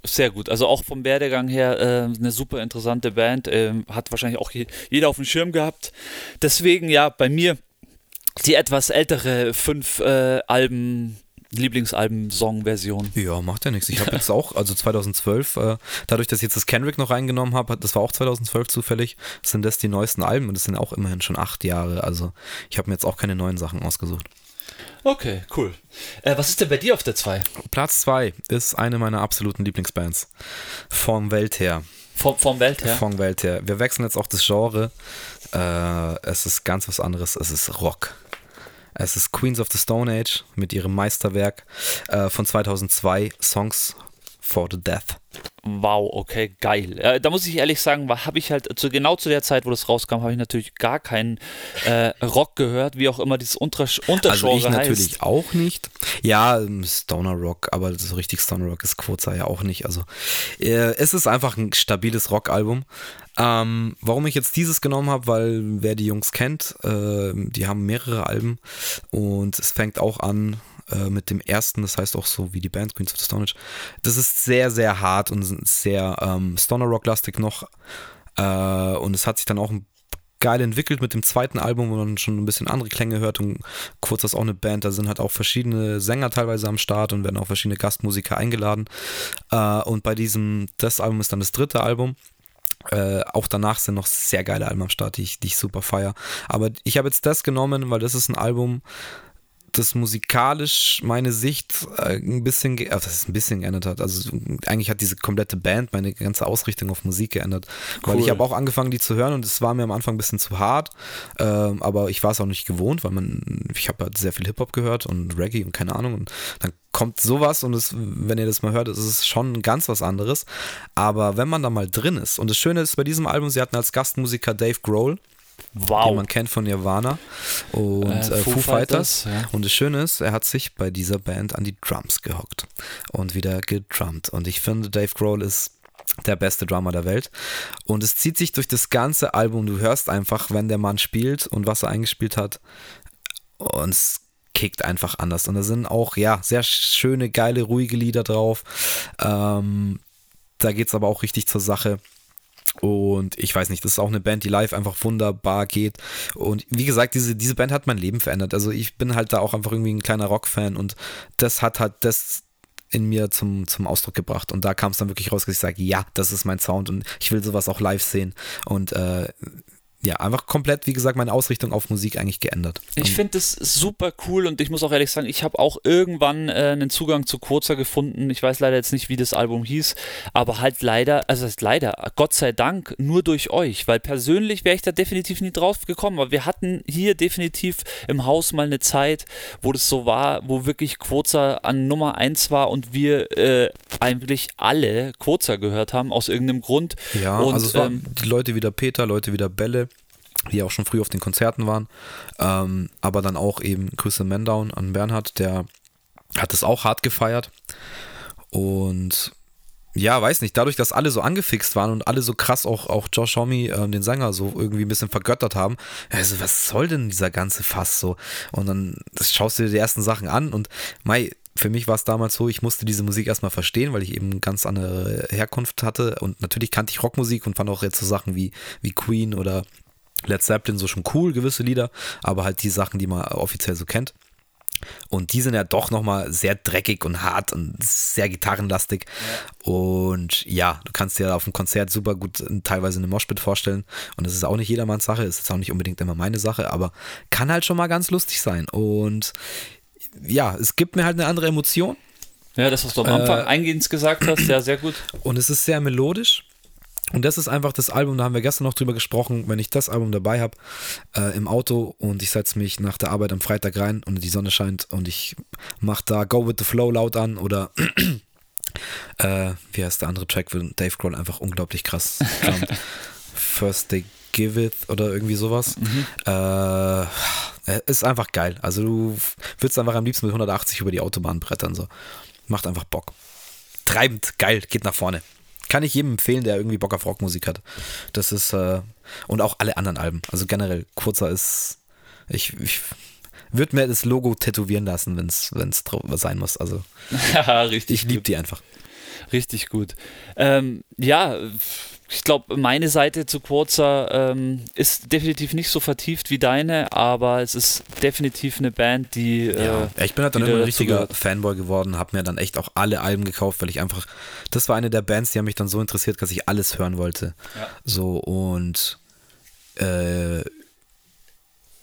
sehr gut. Also auch vom Werdegang her äh, eine super interessante Band. Äh, hat wahrscheinlich auch jeder auf dem Schirm gehabt. Deswegen ja, bei mir die etwas ältere fünf äh, Alben Lieblingsalben-Song-Version. Ja, macht ja nichts. Ich habe (laughs) jetzt auch, also 2012, äh, dadurch, dass ich jetzt das Kendrick noch reingenommen habe, das war auch 2012 zufällig, sind das die neuesten Alben und das sind auch immerhin schon acht Jahre. Also ich habe mir jetzt auch keine neuen Sachen ausgesucht. Okay, cool. Äh, was ist denn bei dir auf der 2? Platz 2 ist eine meiner absoluten Lieblingsbands. Vom Welt her. Vom, vom Welt her? Vom Welt her. Wir wechseln jetzt auch das Genre. Äh, es ist ganz was anderes. Es ist Rock. Es ist Queens of the Stone Age mit ihrem Meisterwerk äh, von 2002, Songs for the Death. Wow, okay, geil. Äh, da muss ich ehrlich sagen, habe ich halt zu, genau zu der Zeit, wo das rauskam, habe ich natürlich gar keinen äh, Rock gehört, wie auch immer dieses Unter Untergenre Also ich heißt. natürlich auch nicht. Ja, ähm, Stoner Rock, aber so richtig Stoner Rock ist Quoza ja auch nicht. Also äh, es ist einfach ein stabiles Rockalbum. Ähm, warum ich jetzt dieses genommen habe, weil wer die Jungs kennt, äh, die haben mehrere Alben und es fängt auch an äh, mit dem ersten, das heißt auch so wie die Band Queens of the Stone Age. Das ist sehr, sehr hart und sehr ähm, Stoner Rock-lastig noch. Äh, und es hat sich dann auch geil entwickelt mit dem zweiten Album, wo man schon ein bisschen andere Klänge hört und kurz das auch eine Band, da sind halt auch verschiedene Sänger teilweise am Start und werden auch verschiedene Gastmusiker eingeladen. Äh, und bei diesem, das Album ist dann das dritte Album äh, auch danach sind noch sehr geile Alben am Start, die ich, die ich super feier. Aber ich habe jetzt das genommen, weil das ist ein Album, das musikalisch meine Sicht äh, ein bisschen, äh, das ist ein bisschen geändert hat. Also eigentlich hat diese komplette Band meine ganze Ausrichtung auf Musik geändert. Cool. Weil ich habe auch angefangen, die zu hören und es war mir am Anfang ein bisschen zu hart. Äh, aber ich war es auch nicht gewohnt, weil man, ich habe halt sehr viel Hip-Hop gehört und Reggae und keine Ahnung. Und dann kommt sowas und es, wenn ihr das mal hört, ist es schon ganz was anderes. Aber wenn man da mal drin ist, und das Schöne ist bei diesem Album, sie hatten als Gastmusiker Dave Grohl. Wow. Den man kennt von Nirvana und äh, äh Foo, Foo, Fighters. Fighters ja. Und das Schöne ist, er hat sich bei dieser Band an die Drums gehockt und wieder gedrummt. Und ich finde, Dave Grohl ist der beste Drummer der Welt. Und es zieht sich durch das ganze Album. Du hörst einfach, wenn der Mann spielt und was er eingespielt hat. Und es kickt einfach anders. Und da sind auch, ja, sehr schöne, geile, ruhige Lieder drauf. Ähm, da geht es aber auch richtig zur Sache. Und ich weiß nicht, das ist auch eine Band, die live einfach wunderbar geht. Und wie gesagt, diese, diese Band hat mein Leben verändert. Also ich bin halt da auch einfach irgendwie ein kleiner Rockfan und das hat halt das in mir zum, zum Ausdruck gebracht. Und da kam es dann wirklich raus, dass ich sage, ja, das ist mein Sound und ich will sowas auch live sehen. Und äh, ja, einfach komplett, wie gesagt, meine Ausrichtung auf Musik eigentlich geändert. Ich finde das super cool und ich muss auch ehrlich sagen, ich habe auch irgendwann äh, einen Zugang zu Kurzer gefunden. Ich weiß leider jetzt nicht, wie das Album hieß, aber halt leider, also heißt leider, Gott sei Dank, nur durch euch, weil persönlich wäre ich da definitiv nie drauf gekommen, aber wir hatten hier definitiv im Haus mal eine Zeit, wo das so war, wo wirklich Kurzer an Nummer 1 war und wir äh, eigentlich alle Kurzer gehört haben, aus irgendeinem Grund. Ja, und, also es waren ähm, die Leute wie der Peter, Leute wie der Bälle, die auch schon früh auf den Konzerten waren. Ähm, aber dann auch eben Grüße Mendown an Bernhard, der hat es auch hart gefeiert. Und ja, weiß nicht, dadurch, dass alle so angefixt waren und alle so krass auch, auch Josh Homme, äh, den Sänger, so irgendwie ein bisschen vergöttert haben, also was soll denn dieser ganze Fass so? Und dann schaust du dir die ersten Sachen an und Mai, für mich war es damals so, ich musste diese Musik erstmal verstehen, weil ich eben ganz andere Herkunft hatte und natürlich kannte ich Rockmusik und fand auch jetzt so Sachen wie, wie Queen oder Led Zeppelin so schon cool, gewisse Lieder, aber halt die Sachen, die man offiziell so kennt. Und die sind ja doch nochmal sehr dreckig und hart und sehr gitarrenlastig. Ja. Und ja, du kannst dir auf dem Konzert super gut teilweise eine Moshpit vorstellen. Und das ist auch nicht jedermanns Sache, ist jetzt auch nicht unbedingt immer meine Sache, aber kann halt schon mal ganz lustig sein. Und ja, es gibt mir halt eine andere Emotion. Ja, das, was du am Anfang äh, eingehend gesagt hast, ja, sehr gut. Und es ist sehr melodisch. Und das ist einfach das Album, da haben wir gestern noch drüber gesprochen, wenn ich das Album dabei habe äh, im Auto und ich setze mich nach der Arbeit am Freitag rein und die Sonne scheint und ich mache da Go With The Flow laut an oder (clears throat) äh, wie heißt der andere Track, wo Dave Grohl einfach unglaublich krass (laughs) First They Give It oder irgendwie sowas. Mhm. Äh, ist einfach geil. Also du würdest einfach am liebsten mit 180 über die Autobahn brettern. So. Macht einfach Bock. Treibend, geil, geht nach vorne. Kann ich jedem empfehlen, der irgendwie Bock auf Rockmusik hat. Das ist, äh, und auch alle anderen Alben. Also generell, kurzer ist, ich, ich würde mir das Logo tätowieren lassen, wenn es sein muss. Also. (laughs) Ich liebe die einfach. Richtig gut. Ähm, ja, ich glaube, meine Seite zu Quorza ähm, ist definitiv nicht so vertieft wie deine, aber es ist definitiv eine Band, die. Äh, ja, ich bin halt dann immer ein richtiger Fanboy geworden, habe mir dann echt auch alle Alben gekauft, weil ich einfach. Das war eine der Bands, die haben mich dann so interessiert, dass ich alles hören wollte. Ja. So und. Äh,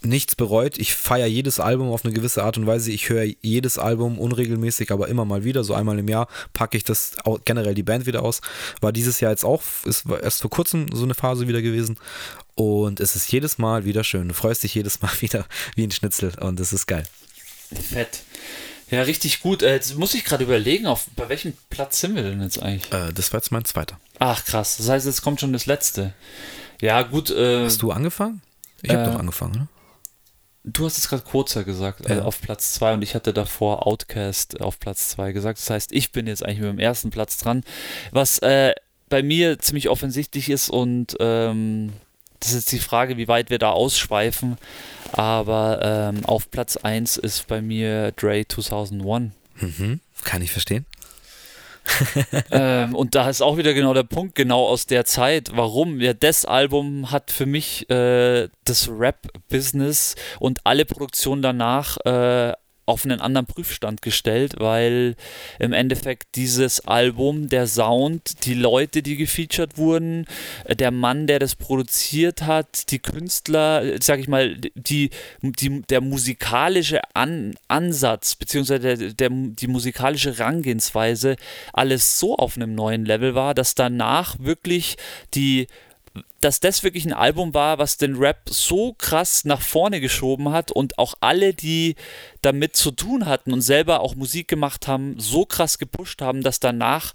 nichts bereut. Ich feiere jedes Album auf eine gewisse Art und Weise. Ich höre jedes Album unregelmäßig, aber immer mal wieder. So einmal im Jahr packe ich das generell die Band wieder aus. War dieses Jahr jetzt auch, ist erst vor kurzem so eine Phase wieder gewesen. Und es ist jedes Mal wieder schön. Du freust dich jedes Mal (laughs) wieder wie ein Schnitzel und es ist geil. Fett. Ja, richtig gut. Äh, jetzt muss ich gerade überlegen, auf bei welchem Platz sind wir denn jetzt eigentlich? Äh, das war jetzt mein zweiter. Ach krass. Das heißt, jetzt kommt schon das letzte. Ja, gut. Äh, Hast du angefangen? Ich habe äh, doch angefangen, ne? Du hast es gerade kurzer gesagt, äh, ja. auf Platz 2 und ich hatte davor Outcast auf Platz 2 gesagt. Das heißt, ich bin jetzt eigentlich mit dem ersten Platz dran. Was äh, bei mir ziemlich offensichtlich ist und ähm, das ist jetzt die Frage, wie weit wir da ausschweifen. Aber ähm, auf Platz 1 ist bei mir Dre 2001. Mhm, kann ich verstehen (laughs) ähm, und da ist auch wieder genau der Punkt, genau aus der Zeit. Warum? Ja, das Album hat für mich äh, das Rap-Business und alle Produktionen danach äh, auf einen anderen Prüfstand gestellt, weil im Endeffekt dieses Album, der Sound, die Leute, die gefeatured wurden, der Mann, der das produziert hat, die Künstler, sag ich mal, die, die, der musikalische An Ansatz, beziehungsweise der, der, die musikalische Herangehensweise, alles so auf einem neuen Level war, dass danach wirklich die dass das wirklich ein Album war, was den Rap so krass nach vorne geschoben hat und auch alle, die damit zu tun hatten und selber auch Musik gemacht haben, so krass gepusht haben, dass danach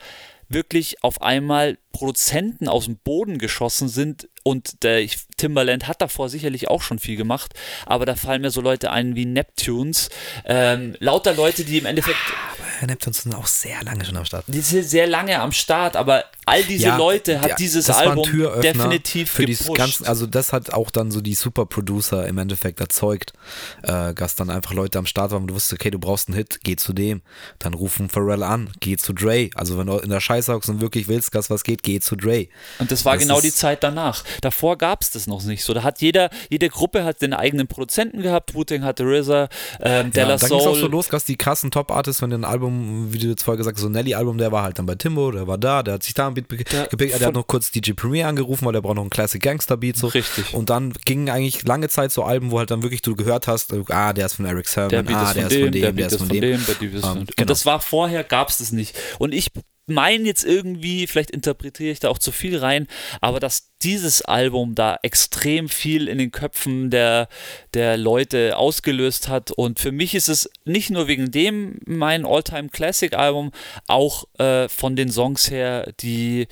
wirklich auf einmal Produzenten aus dem Boden geschossen sind und der Timbaland hat davor sicherlich auch schon viel gemacht, aber da fallen mir so Leute ein wie Neptunes, ähm, lauter Leute, die im Endeffekt Neptunes sind auch sehr lange schon am Start. Die sind sehr lange am Start, aber all diese ja, Leute hat ja, dieses Album definitiv für gepusht. die ganzen, also das hat auch dann so die Super Producer im Endeffekt erzeugt, äh, dass dann einfach Leute am Start waren, und du wusstest, okay, du brauchst einen Hit, geh zu dem, dann rufen Pharrell an, geh zu Dre. Also wenn du in der Scheiße hockst und wirklich willst, dass was geht, geh zu Dre. Und das war das genau die Zeit danach. Davor gab es das noch nicht so. Da hat jeder, jede Gruppe hat den eigenen Produzenten gehabt. Wu-Tang hatte RZA, ähm, Della ja, Soul. Dann ging es auch so los, dass die krassen Top-Artists von dem Album, wie du jetzt vorher gesagt hast, so Nelly-Album, der war halt dann bei Timbo, der war da, der hat sich da ein Beat gepickt, der hat noch kurz DJ Premier angerufen, weil der braucht noch einen Classic Gangster-Beat. So. Richtig. Und dann gingen eigentlich lange Zeit so Alben, wo halt dann wirklich du gehört hast, ah, der ist von Eric Sermon, ah, der ist von dem, der ist von dem. Der ist von dem. Und genau. das war vorher, gab es das nicht. Und ich meine jetzt irgendwie, vielleicht interpretiere ich da auch zu viel rein, aber dass dieses Album da extrem viel in den Köpfen der, der Leute ausgelöst hat. Und für mich ist es nicht nur wegen dem mein Alltime Classic Album, auch äh, von den Songs her, die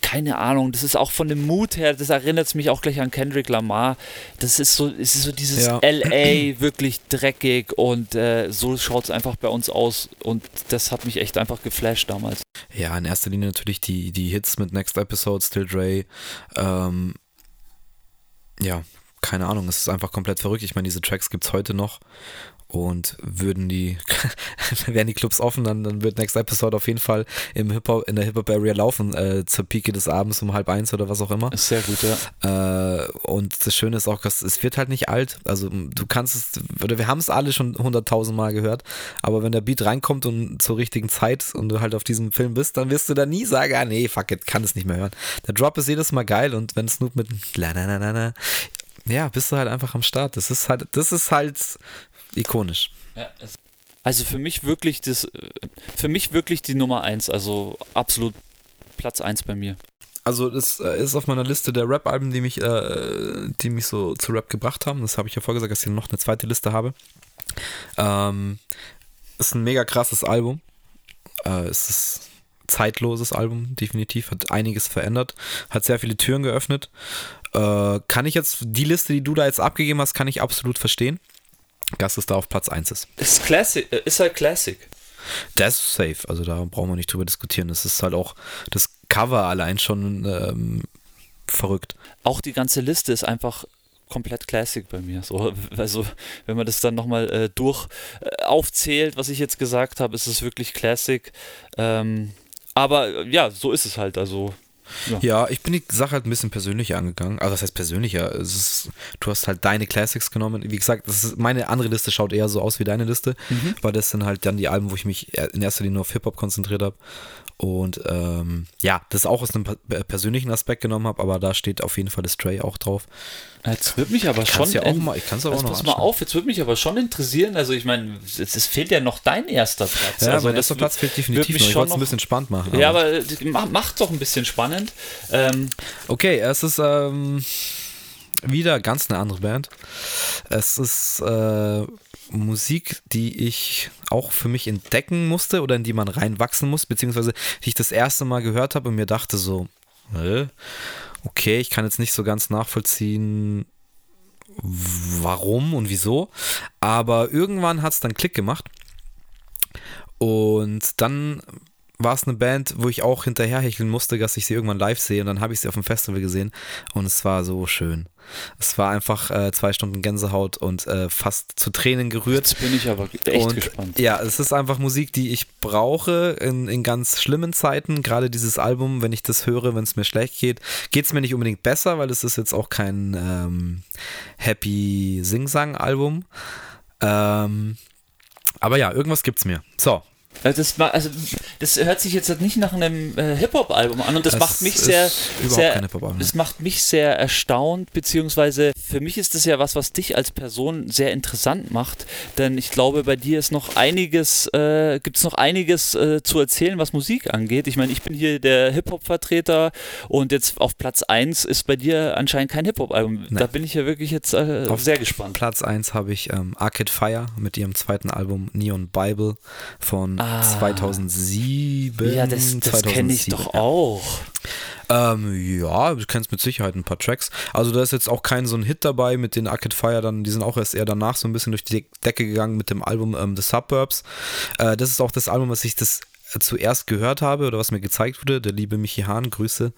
keine Ahnung, das ist auch von dem Mut her, das erinnert mich auch gleich an Kendrick Lamar. Das ist so, es ist so dieses ja. LA wirklich dreckig und äh, so schaut es einfach bei uns aus und das hat mich echt einfach geflasht damals. Ja, in erster Linie natürlich die, die Hits mit Next Episode, Still Dre. Ähm, ja, keine Ahnung, es ist einfach komplett verrückt. Ich meine, diese Tracks gibt es heute noch und würden die, (laughs) wären die Clubs offen, dann, dann wird Next Episode auf jeden Fall im Hip -Hop, in der Hip-Hop-Area laufen, äh, zur Pike des Abends um halb eins oder was auch immer. Ist sehr gut, ja. Äh, und das Schöne ist auch, dass es wird halt nicht alt. Also du kannst es, oder wir haben es alle schon hunderttausend Mal gehört, aber wenn der Beat reinkommt und zur richtigen Zeit und du halt auf diesem Film bist, dann wirst du da nie sagen, ah nee, fuck it, kann es nicht mehr hören. Der Drop ist jedes Mal geil und wenn Snoop mit la na na na na ja, bist du halt einfach am Start. Das ist halt, das ist halt ikonisch. Ja, also für mich wirklich das, für mich wirklich die Nummer eins, also absolut Platz eins bei mir. Also das äh, ist auf meiner Liste der Rap-Alben, die mich, äh, die mich so zu Rap gebracht haben. Das habe ich ja vorgesagt, dass ich noch eine zweite Liste habe. Ähm, ist ein mega krasses Album. Äh, es ist zeitloses Album, definitiv. Hat einiges verändert, hat sehr viele Türen geöffnet. Äh, kann ich jetzt, die Liste, die du da jetzt abgegeben hast, kann ich absolut verstehen. Dass es da auf Platz 1 ist. Ist Classic, äh, ist halt Classic. Das ist safe, also da brauchen wir nicht drüber diskutieren. Das ist halt auch das Cover allein schon ähm, verrückt. Auch die ganze Liste ist einfach komplett Classic bei mir. So, also, wenn man das dann nochmal äh, durch äh, aufzählt, was ich jetzt gesagt habe, ist es wirklich Classic. Ähm, Aber ja, so ist es halt. Also ja. ja. ich bin die Sache halt ein bisschen persönlicher angegangen. Also, das heißt persönlicher. Ist, du hast halt deine Classics genommen. Wie gesagt, ist, meine andere Liste schaut eher so aus wie deine Liste, mhm. weil das sind halt dann die Alben, wo ich mich in erster Linie nur auf Hip-Hop konzentriert habe. Und ähm, ja, das auch aus einem persönlichen Aspekt genommen habe, aber da steht auf jeden Fall das Stray auch drauf. Jetzt wird mich aber schon. Ja auch mal, ich kann es also auch noch. Pass mal auf, jetzt würde mich aber schon interessieren. Also, ich meine, es, fehlt ja noch dein erster Platz. Ja, also, mein erster Platz fehlt definitiv noch. Ich wollte es ein bisschen spannend machen. Aber. Ja, aber mach, mach doch ein bisschen spannend. Ähm, okay, es ist ähm, wieder ganz eine andere Band. Es ist. Äh, Musik, die ich auch für mich entdecken musste oder in die man reinwachsen muss, beziehungsweise die ich das erste Mal gehört habe und mir dachte so, okay, ich kann jetzt nicht so ganz nachvollziehen, warum und wieso, aber irgendwann hat es dann Klick gemacht und dann war es eine Band, wo ich auch hinterherhecheln musste, dass ich sie irgendwann live sehe und dann habe ich sie auf dem Festival gesehen und es war so schön. Es war einfach äh, zwei Stunden Gänsehaut und äh, fast zu Tränen gerührt. Jetzt bin ich aber echt und, gespannt. Ja, es ist einfach Musik, die ich brauche in, in ganz schlimmen Zeiten. Gerade dieses Album, wenn ich das höre, wenn es mir schlecht geht, geht es mir nicht unbedingt besser, weil es ist jetzt auch kein ähm, Happy Sing-Sang-Album. Ähm, aber ja, irgendwas gibt's mir. So, äh, das, also, das hört sich jetzt nicht nach einem äh, Hip-Hop-Album an und das, das macht mich sehr, sehr das macht mich sehr erstaunt, beziehungsweise für mich ist das ja was, was dich als Person sehr interessant macht, denn ich glaube, bei dir ist noch einiges, äh, gibt es noch einiges äh, zu erzählen, was Musik angeht. Ich meine, ich bin hier der Hip-Hop-Vertreter und jetzt auf Platz 1 ist bei dir anscheinend kein Hip-Hop-Album. Da bin ich ja wirklich jetzt äh, sehr gespannt. Platz 1 habe ich ähm, Arcade Fire mit ihrem zweiten Album Neon Bible von ah. 2007. Ja, das, das kenne ich doch auch. Ähm, ja, du kennst mit Sicherheit ein paar Tracks. Also da ist jetzt auch kein so ein Hit dabei mit den Arcade Fire, dann, die sind auch erst eher danach so ein bisschen durch die Decke gegangen mit dem Album ähm, The Suburbs. Äh, das ist auch das Album, was ich das zuerst gehört habe oder was mir gezeigt wurde, der liebe Michi Hahn, Grüße,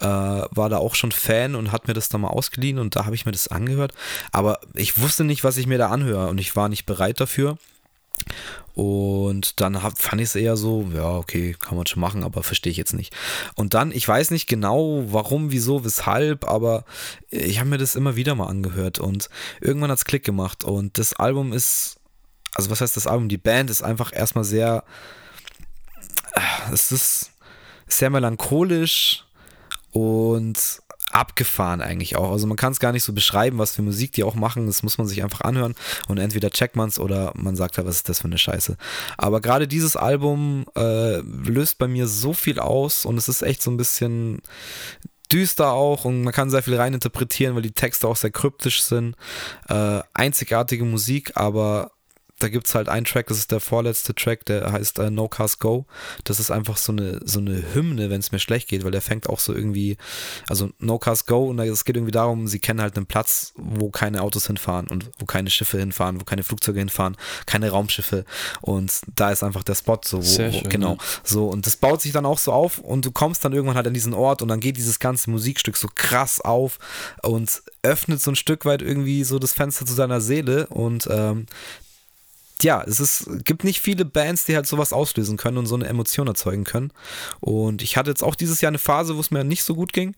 äh, war da auch schon Fan und hat mir das dann mal ausgeliehen und da habe ich mir das angehört. Aber ich wusste nicht, was ich mir da anhöre und ich war nicht bereit dafür. Und dann hab, fand ich es eher so, ja, okay, kann man schon machen, aber verstehe ich jetzt nicht. Und dann, ich weiß nicht genau, warum, wieso, weshalb, aber ich habe mir das immer wieder mal angehört und irgendwann hat es Klick gemacht. Und das Album ist, also was heißt das Album? Die Band ist einfach erstmal sehr, es ist sehr melancholisch und abgefahren eigentlich auch. Also man kann es gar nicht so beschreiben, was für Musik die auch machen. Das muss man sich einfach anhören und entweder checkt man es oder man sagt ja, was ist das für eine Scheiße. Aber gerade dieses Album äh, löst bei mir so viel aus und es ist echt so ein bisschen düster auch und man kann sehr viel reininterpretieren, weil die Texte auch sehr kryptisch sind. Äh, einzigartige Musik, aber da gibt es halt einen Track, das ist der vorletzte Track, der heißt äh, No Cars Go. Das ist einfach so eine, so eine Hymne, wenn es mir schlecht geht, weil der fängt auch so irgendwie, also No Cars Go und es geht irgendwie darum, sie kennen halt einen Platz, wo keine Autos hinfahren und wo keine Schiffe hinfahren, wo keine Flugzeuge hinfahren, keine Raumschiffe und da ist einfach der Spot so, wo, Sehr schön, wo, genau, ja. so und das baut sich dann auch so auf und du kommst dann irgendwann halt an diesen Ort und dann geht dieses ganze Musikstück so krass auf und öffnet so ein Stück weit irgendwie so das Fenster zu deiner Seele und ähm, ja, es ist, gibt nicht viele Bands, die halt sowas auslösen können und so eine Emotion erzeugen können. Und ich hatte jetzt auch dieses Jahr eine Phase, wo es mir nicht so gut ging.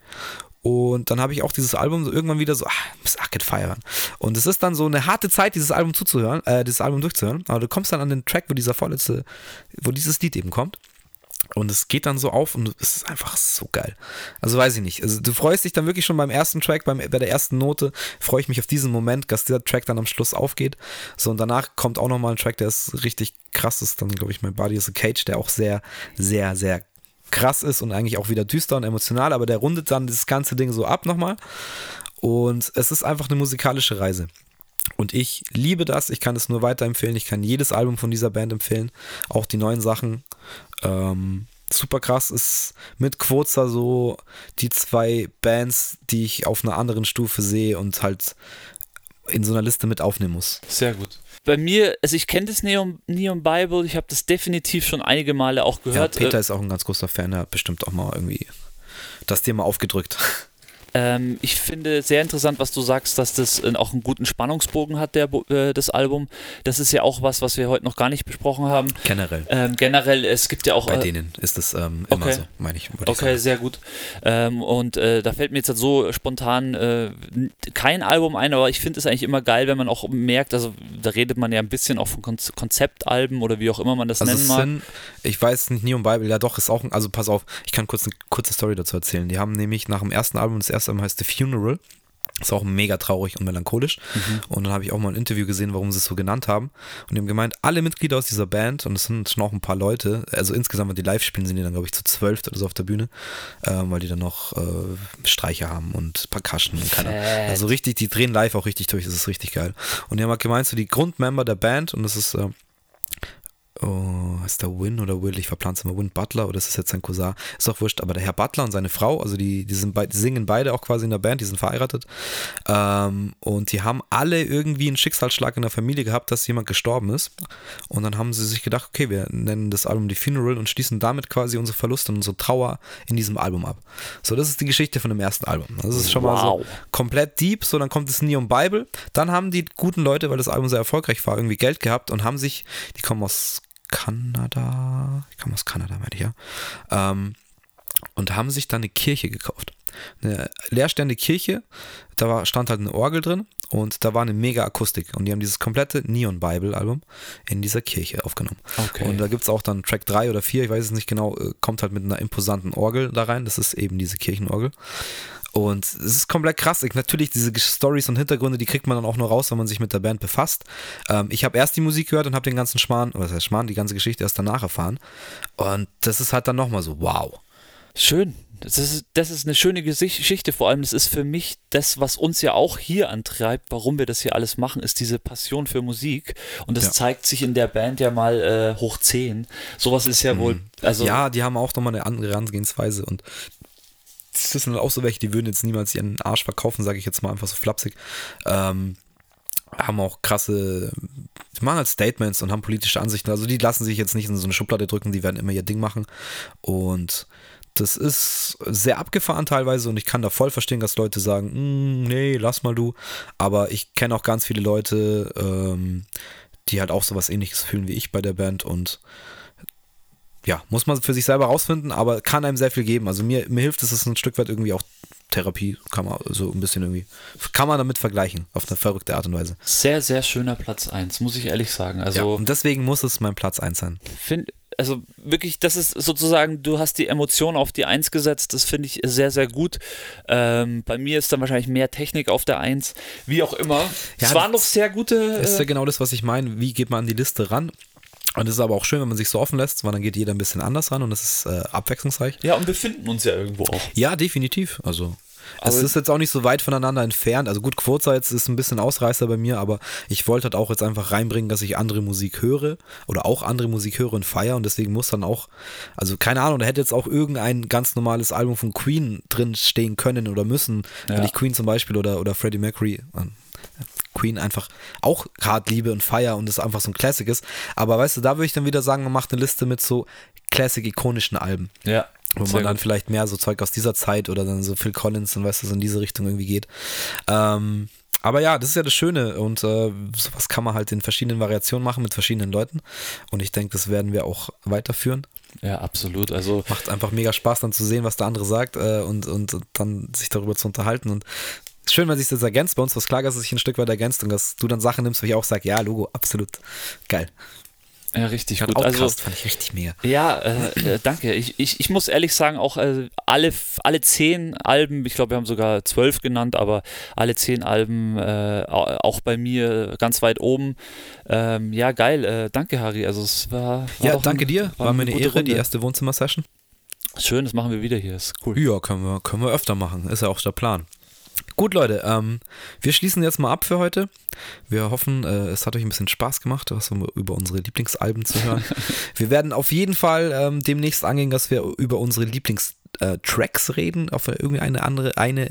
Und dann habe ich auch dieses Album so irgendwann wieder so, ah, Miss Arcade feiern. Und es ist dann so eine harte Zeit, dieses Album zuzuhören, äh, dieses Album durchzuhören. Aber du kommst dann an den Track, wo dieser vorletzte, wo dieses Lied eben kommt. Und es geht dann so auf und es ist einfach so geil. Also weiß ich nicht. Also du freust dich dann wirklich schon beim ersten Track, beim, bei der ersten Note, freue ich mich auf diesen Moment, dass der Track dann am Schluss aufgeht. So, und danach kommt auch nochmal ein Track, der ist richtig krass. Das ist dann, glaube ich, mein Body is a Cage, der auch sehr, sehr, sehr krass ist und eigentlich auch wieder düster und emotional, aber der rundet dann das ganze Ding so ab nochmal. Und es ist einfach eine musikalische Reise. Und ich liebe das, ich kann es nur weiterempfehlen. Ich kann jedes Album von dieser Band empfehlen, auch die neuen Sachen. Ähm, super krass ist mit Quoza so die zwei Bands, die ich auf einer anderen Stufe sehe und halt in so einer Liste mit aufnehmen muss. Sehr gut. Bei mir, also ich kenne das Neon, Neon Bible, ich habe das definitiv schon einige Male auch gehört. Ja, Peter äh, ist auch ein ganz großer Fan, der hat bestimmt auch mal irgendwie das Thema aufgedrückt. Ähm, ich finde sehr interessant, was du sagst, dass das äh, auch einen guten Spannungsbogen hat, der, äh, das Album. Das ist ja auch was, was wir heute noch gar nicht besprochen haben. Generell. Ähm, generell, es gibt ja auch. Bei äh, denen ist es ähm, immer so, meine ich. Okay, ich sehr gut. Ähm, und äh, da fällt mir jetzt halt so spontan äh, kein Album ein, aber ich finde es eigentlich immer geil, wenn man auch merkt, also da redet man ja ein bisschen auch von Konzeptalben oder wie auch immer man das also nennen mag. Sind, ich weiß nicht, Neon Bible, ja doch, ist auch, also pass auf, ich kann kurz eine kurze Story dazu erzählen. Die haben nämlich nach dem ersten Album, das erste Album heißt The Funeral, ist auch mega traurig und melancholisch. Mhm. Und dann habe ich auch mal ein Interview gesehen, warum sie es so genannt haben. Und die haben gemeint, alle Mitglieder aus dieser Band, und es sind schon auch ein paar Leute, also insgesamt, wenn die live spielen, sind die dann, glaube ich, zu zwölf oder so auf der Bühne, ähm, weil die dann noch äh, Streicher haben und Percussion und keine Also richtig, die drehen live auch richtig durch, das ist richtig geil. Und die haben halt gemeint, so die Grundmember der Band, und das ist äh, oh, ist der Win oder Will? Ich verpflanze immer Win Butler oder ist das jetzt sein Cousin? Ist auch wurscht, aber der Herr Butler und seine Frau, also die, die, sind die singen beide auch quasi in der Band, die sind verheiratet. Ähm, und die haben alle irgendwie einen Schicksalsschlag in der Familie gehabt, dass jemand gestorben ist. Und dann haben sie sich gedacht, okay, wir nennen das Album die Funeral und schließen damit quasi unsere Verluste und unsere Trauer in diesem Album ab. So, das ist die Geschichte von dem ersten Album. Das ist schon wow. mal so komplett deep. So, dann kommt das Neon Bible. Dann haben die guten Leute, weil das Album sehr erfolgreich war, irgendwie Geld gehabt und haben sich, die kommen aus Kanada, ich komme aus Kanada, meine ich ja, ähm, und haben sich dann eine Kirche gekauft. Eine leerstehende Kirche, da war, stand halt eine Orgel drin und da war eine mega Akustik und die haben dieses komplette Neon Bible Album in dieser Kirche aufgenommen. Okay. Und da gibt es auch dann Track 3 oder 4, ich weiß es nicht genau, äh, kommt halt mit einer imposanten Orgel da rein, das ist eben diese Kirchenorgel. Und es ist komplett krass. Ich, natürlich, diese Stories und Hintergründe, die kriegt man dann auch nur raus, wenn man sich mit der Band befasst. Ähm, ich habe erst die Musik gehört und habe den ganzen Schmarrn, was heißt Schmarrn, die ganze Geschichte erst danach erfahren. Und das ist halt dann nochmal so, wow. Schön. Das ist, das ist eine schöne Geschichte. Vor allem, das ist für mich das, was uns ja auch hier antreibt, warum wir das hier alles machen, ist diese Passion für Musik. Und das ja. zeigt sich in der Band ja mal äh, hoch 10. Sowas ist ja mhm. wohl. Also ja, die haben auch nochmal eine andere Herangehensweise. Und das sind auch so welche, die würden jetzt niemals ihren Arsch verkaufen, sage ich jetzt mal einfach so flapsig. Ähm, haben auch krasse, die machen halt Statements und haben politische Ansichten. Also die lassen sich jetzt nicht in so eine Schublade drücken, die werden immer ihr Ding machen. Und das ist sehr abgefahren teilweise und ich kann da voll verstehen, dass Leute sagen, mm, nee, lass mal du. Aber ich kenne auch ganz viele Leute, ähm, die halt auch sowas ähnliches fühlen wie ich bei der Band und ja, muss man für sich selber rausfinden, aber kann einem sehr viel geben. Also mir, mir hilft es, es ein Stück weit irgendwie auch Therapie, kann man so ein bisschen irgendwie, kann man damit vergleichen, auf eine verrückte Art und Weise. Sehr, sehr schöner Platz 1, muss ich ehrlich sagen. Also, ja, und deswegen muss es mein Platz 1 sein. Find, also wirklich, das ist sozusagen, du hast die Emotion auf die 1 gesetzt, das finde ich sehr, sehr gut. Ähm, bei mir ist dann wahrscheinlich mehr Technik auf der 1, wie auch immer. Ja, es waren noch sehr gute. Das ist ja äh, genau das, was ich meine. Wie geht man an die Liste ran? Und es ist aber auch schön, wenn man sich so offen lässt, weil dann geht jeder ein bisschen anders ran und das ist äh, abwechslungsreich. Ja, und wir finden uns ja irgendwo auch. Ja, definitiv. Also aber es ist jetzt auch nicht so weit voneinander entfernt. Also gut, Quotezeits ist ein bisschen Ausreißer bei mir, aber ich wollte halt auch jetzt einfach reinbringen, dass ich andere Musik höre oder auch andere Musik höre und feiere und deswegen muss dann auch, also keine Ahnung, da hätte jetzt auch irgendein ganz normales Album von Queen drin stehen können oder müssen, ja. wenn ich Queen zum Beispiel oder, oder Freddie Mercury, Queen einfach auch hart liebe und feier und es einfach so ein Classic ist. Aber weißt du, da würde ich dann wieder sagen, man macht eine Liste mit so Classic-ikonischen Alben. Ja. Wo man dann gut. vielleicht mehr so Zeug aus dieser Zeit oder dann so Phil Collins und weißt du, so in diese Richtung irgendwie geht. Ähm, aber ja, das ist ja das Schöne und äh, sowas kann man halt in verschiedenen Variationen machen mit verschiedenen Leuten und ich denke, das werden wir auch weiterführen. Ja, absolut. Also macht einfach mega Spaß dann zu sehen, was der andere sagt äh, und, und, und dann sich darüber zu unterhalten und schön, wenn sich das ergänzt. Bei uns war es klar, dass es sich ein Stück weit ergänzt und dass du dann Sachen nimmst, wo ich auch sage, ja, Logo, absolut geil. Ja, richtig gut. Outcast also fand ich richtig mega. Ja, äh, äh, danke. Ich, ich, ich muss ehrlich sagen, auch äh, alle, alle zehn Alben, ich glaube, wir haben sogar zwölf genannt, aber alle zehn Alben äh, auch bei mir ganz weit oben. Ähm, ja, geil. Äh, danke, Harry. Also es war. war ja, danke ein, dir. War, war mir eine Ehre, Runde. die erste Wohnzimmer-Session. Schön, das machen wir wieder hier. Ist cool. Ja, können wir, können wir öfter machen. Ist ja auch der Plan. Gut, Leute, ähm, wir schließen jetzt mal ab für heute. Wir hoffen, äh, es hat euch ein bisschen Spaß gemacht, was über unsere Lieblingsalben zu hören. (laughs) wir werden auf jeden Fall ähm, demnächst angehen, dass wir über unsere Lieblingstracks äh, reden, auf irgendeine andere, eine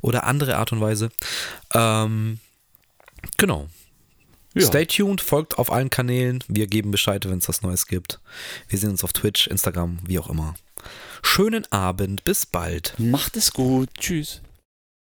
oder andere Art und Weise. Ähm, genau. Ja. Stay tuned, folgt auf allen Kanälen. Wir geben Bescheid, wenn es was Neues gibt. Wir sehen uns auf Twitch, Instagram, wie auch immer. Schönen Abend, bis bald. Macht es gut. Tschüss.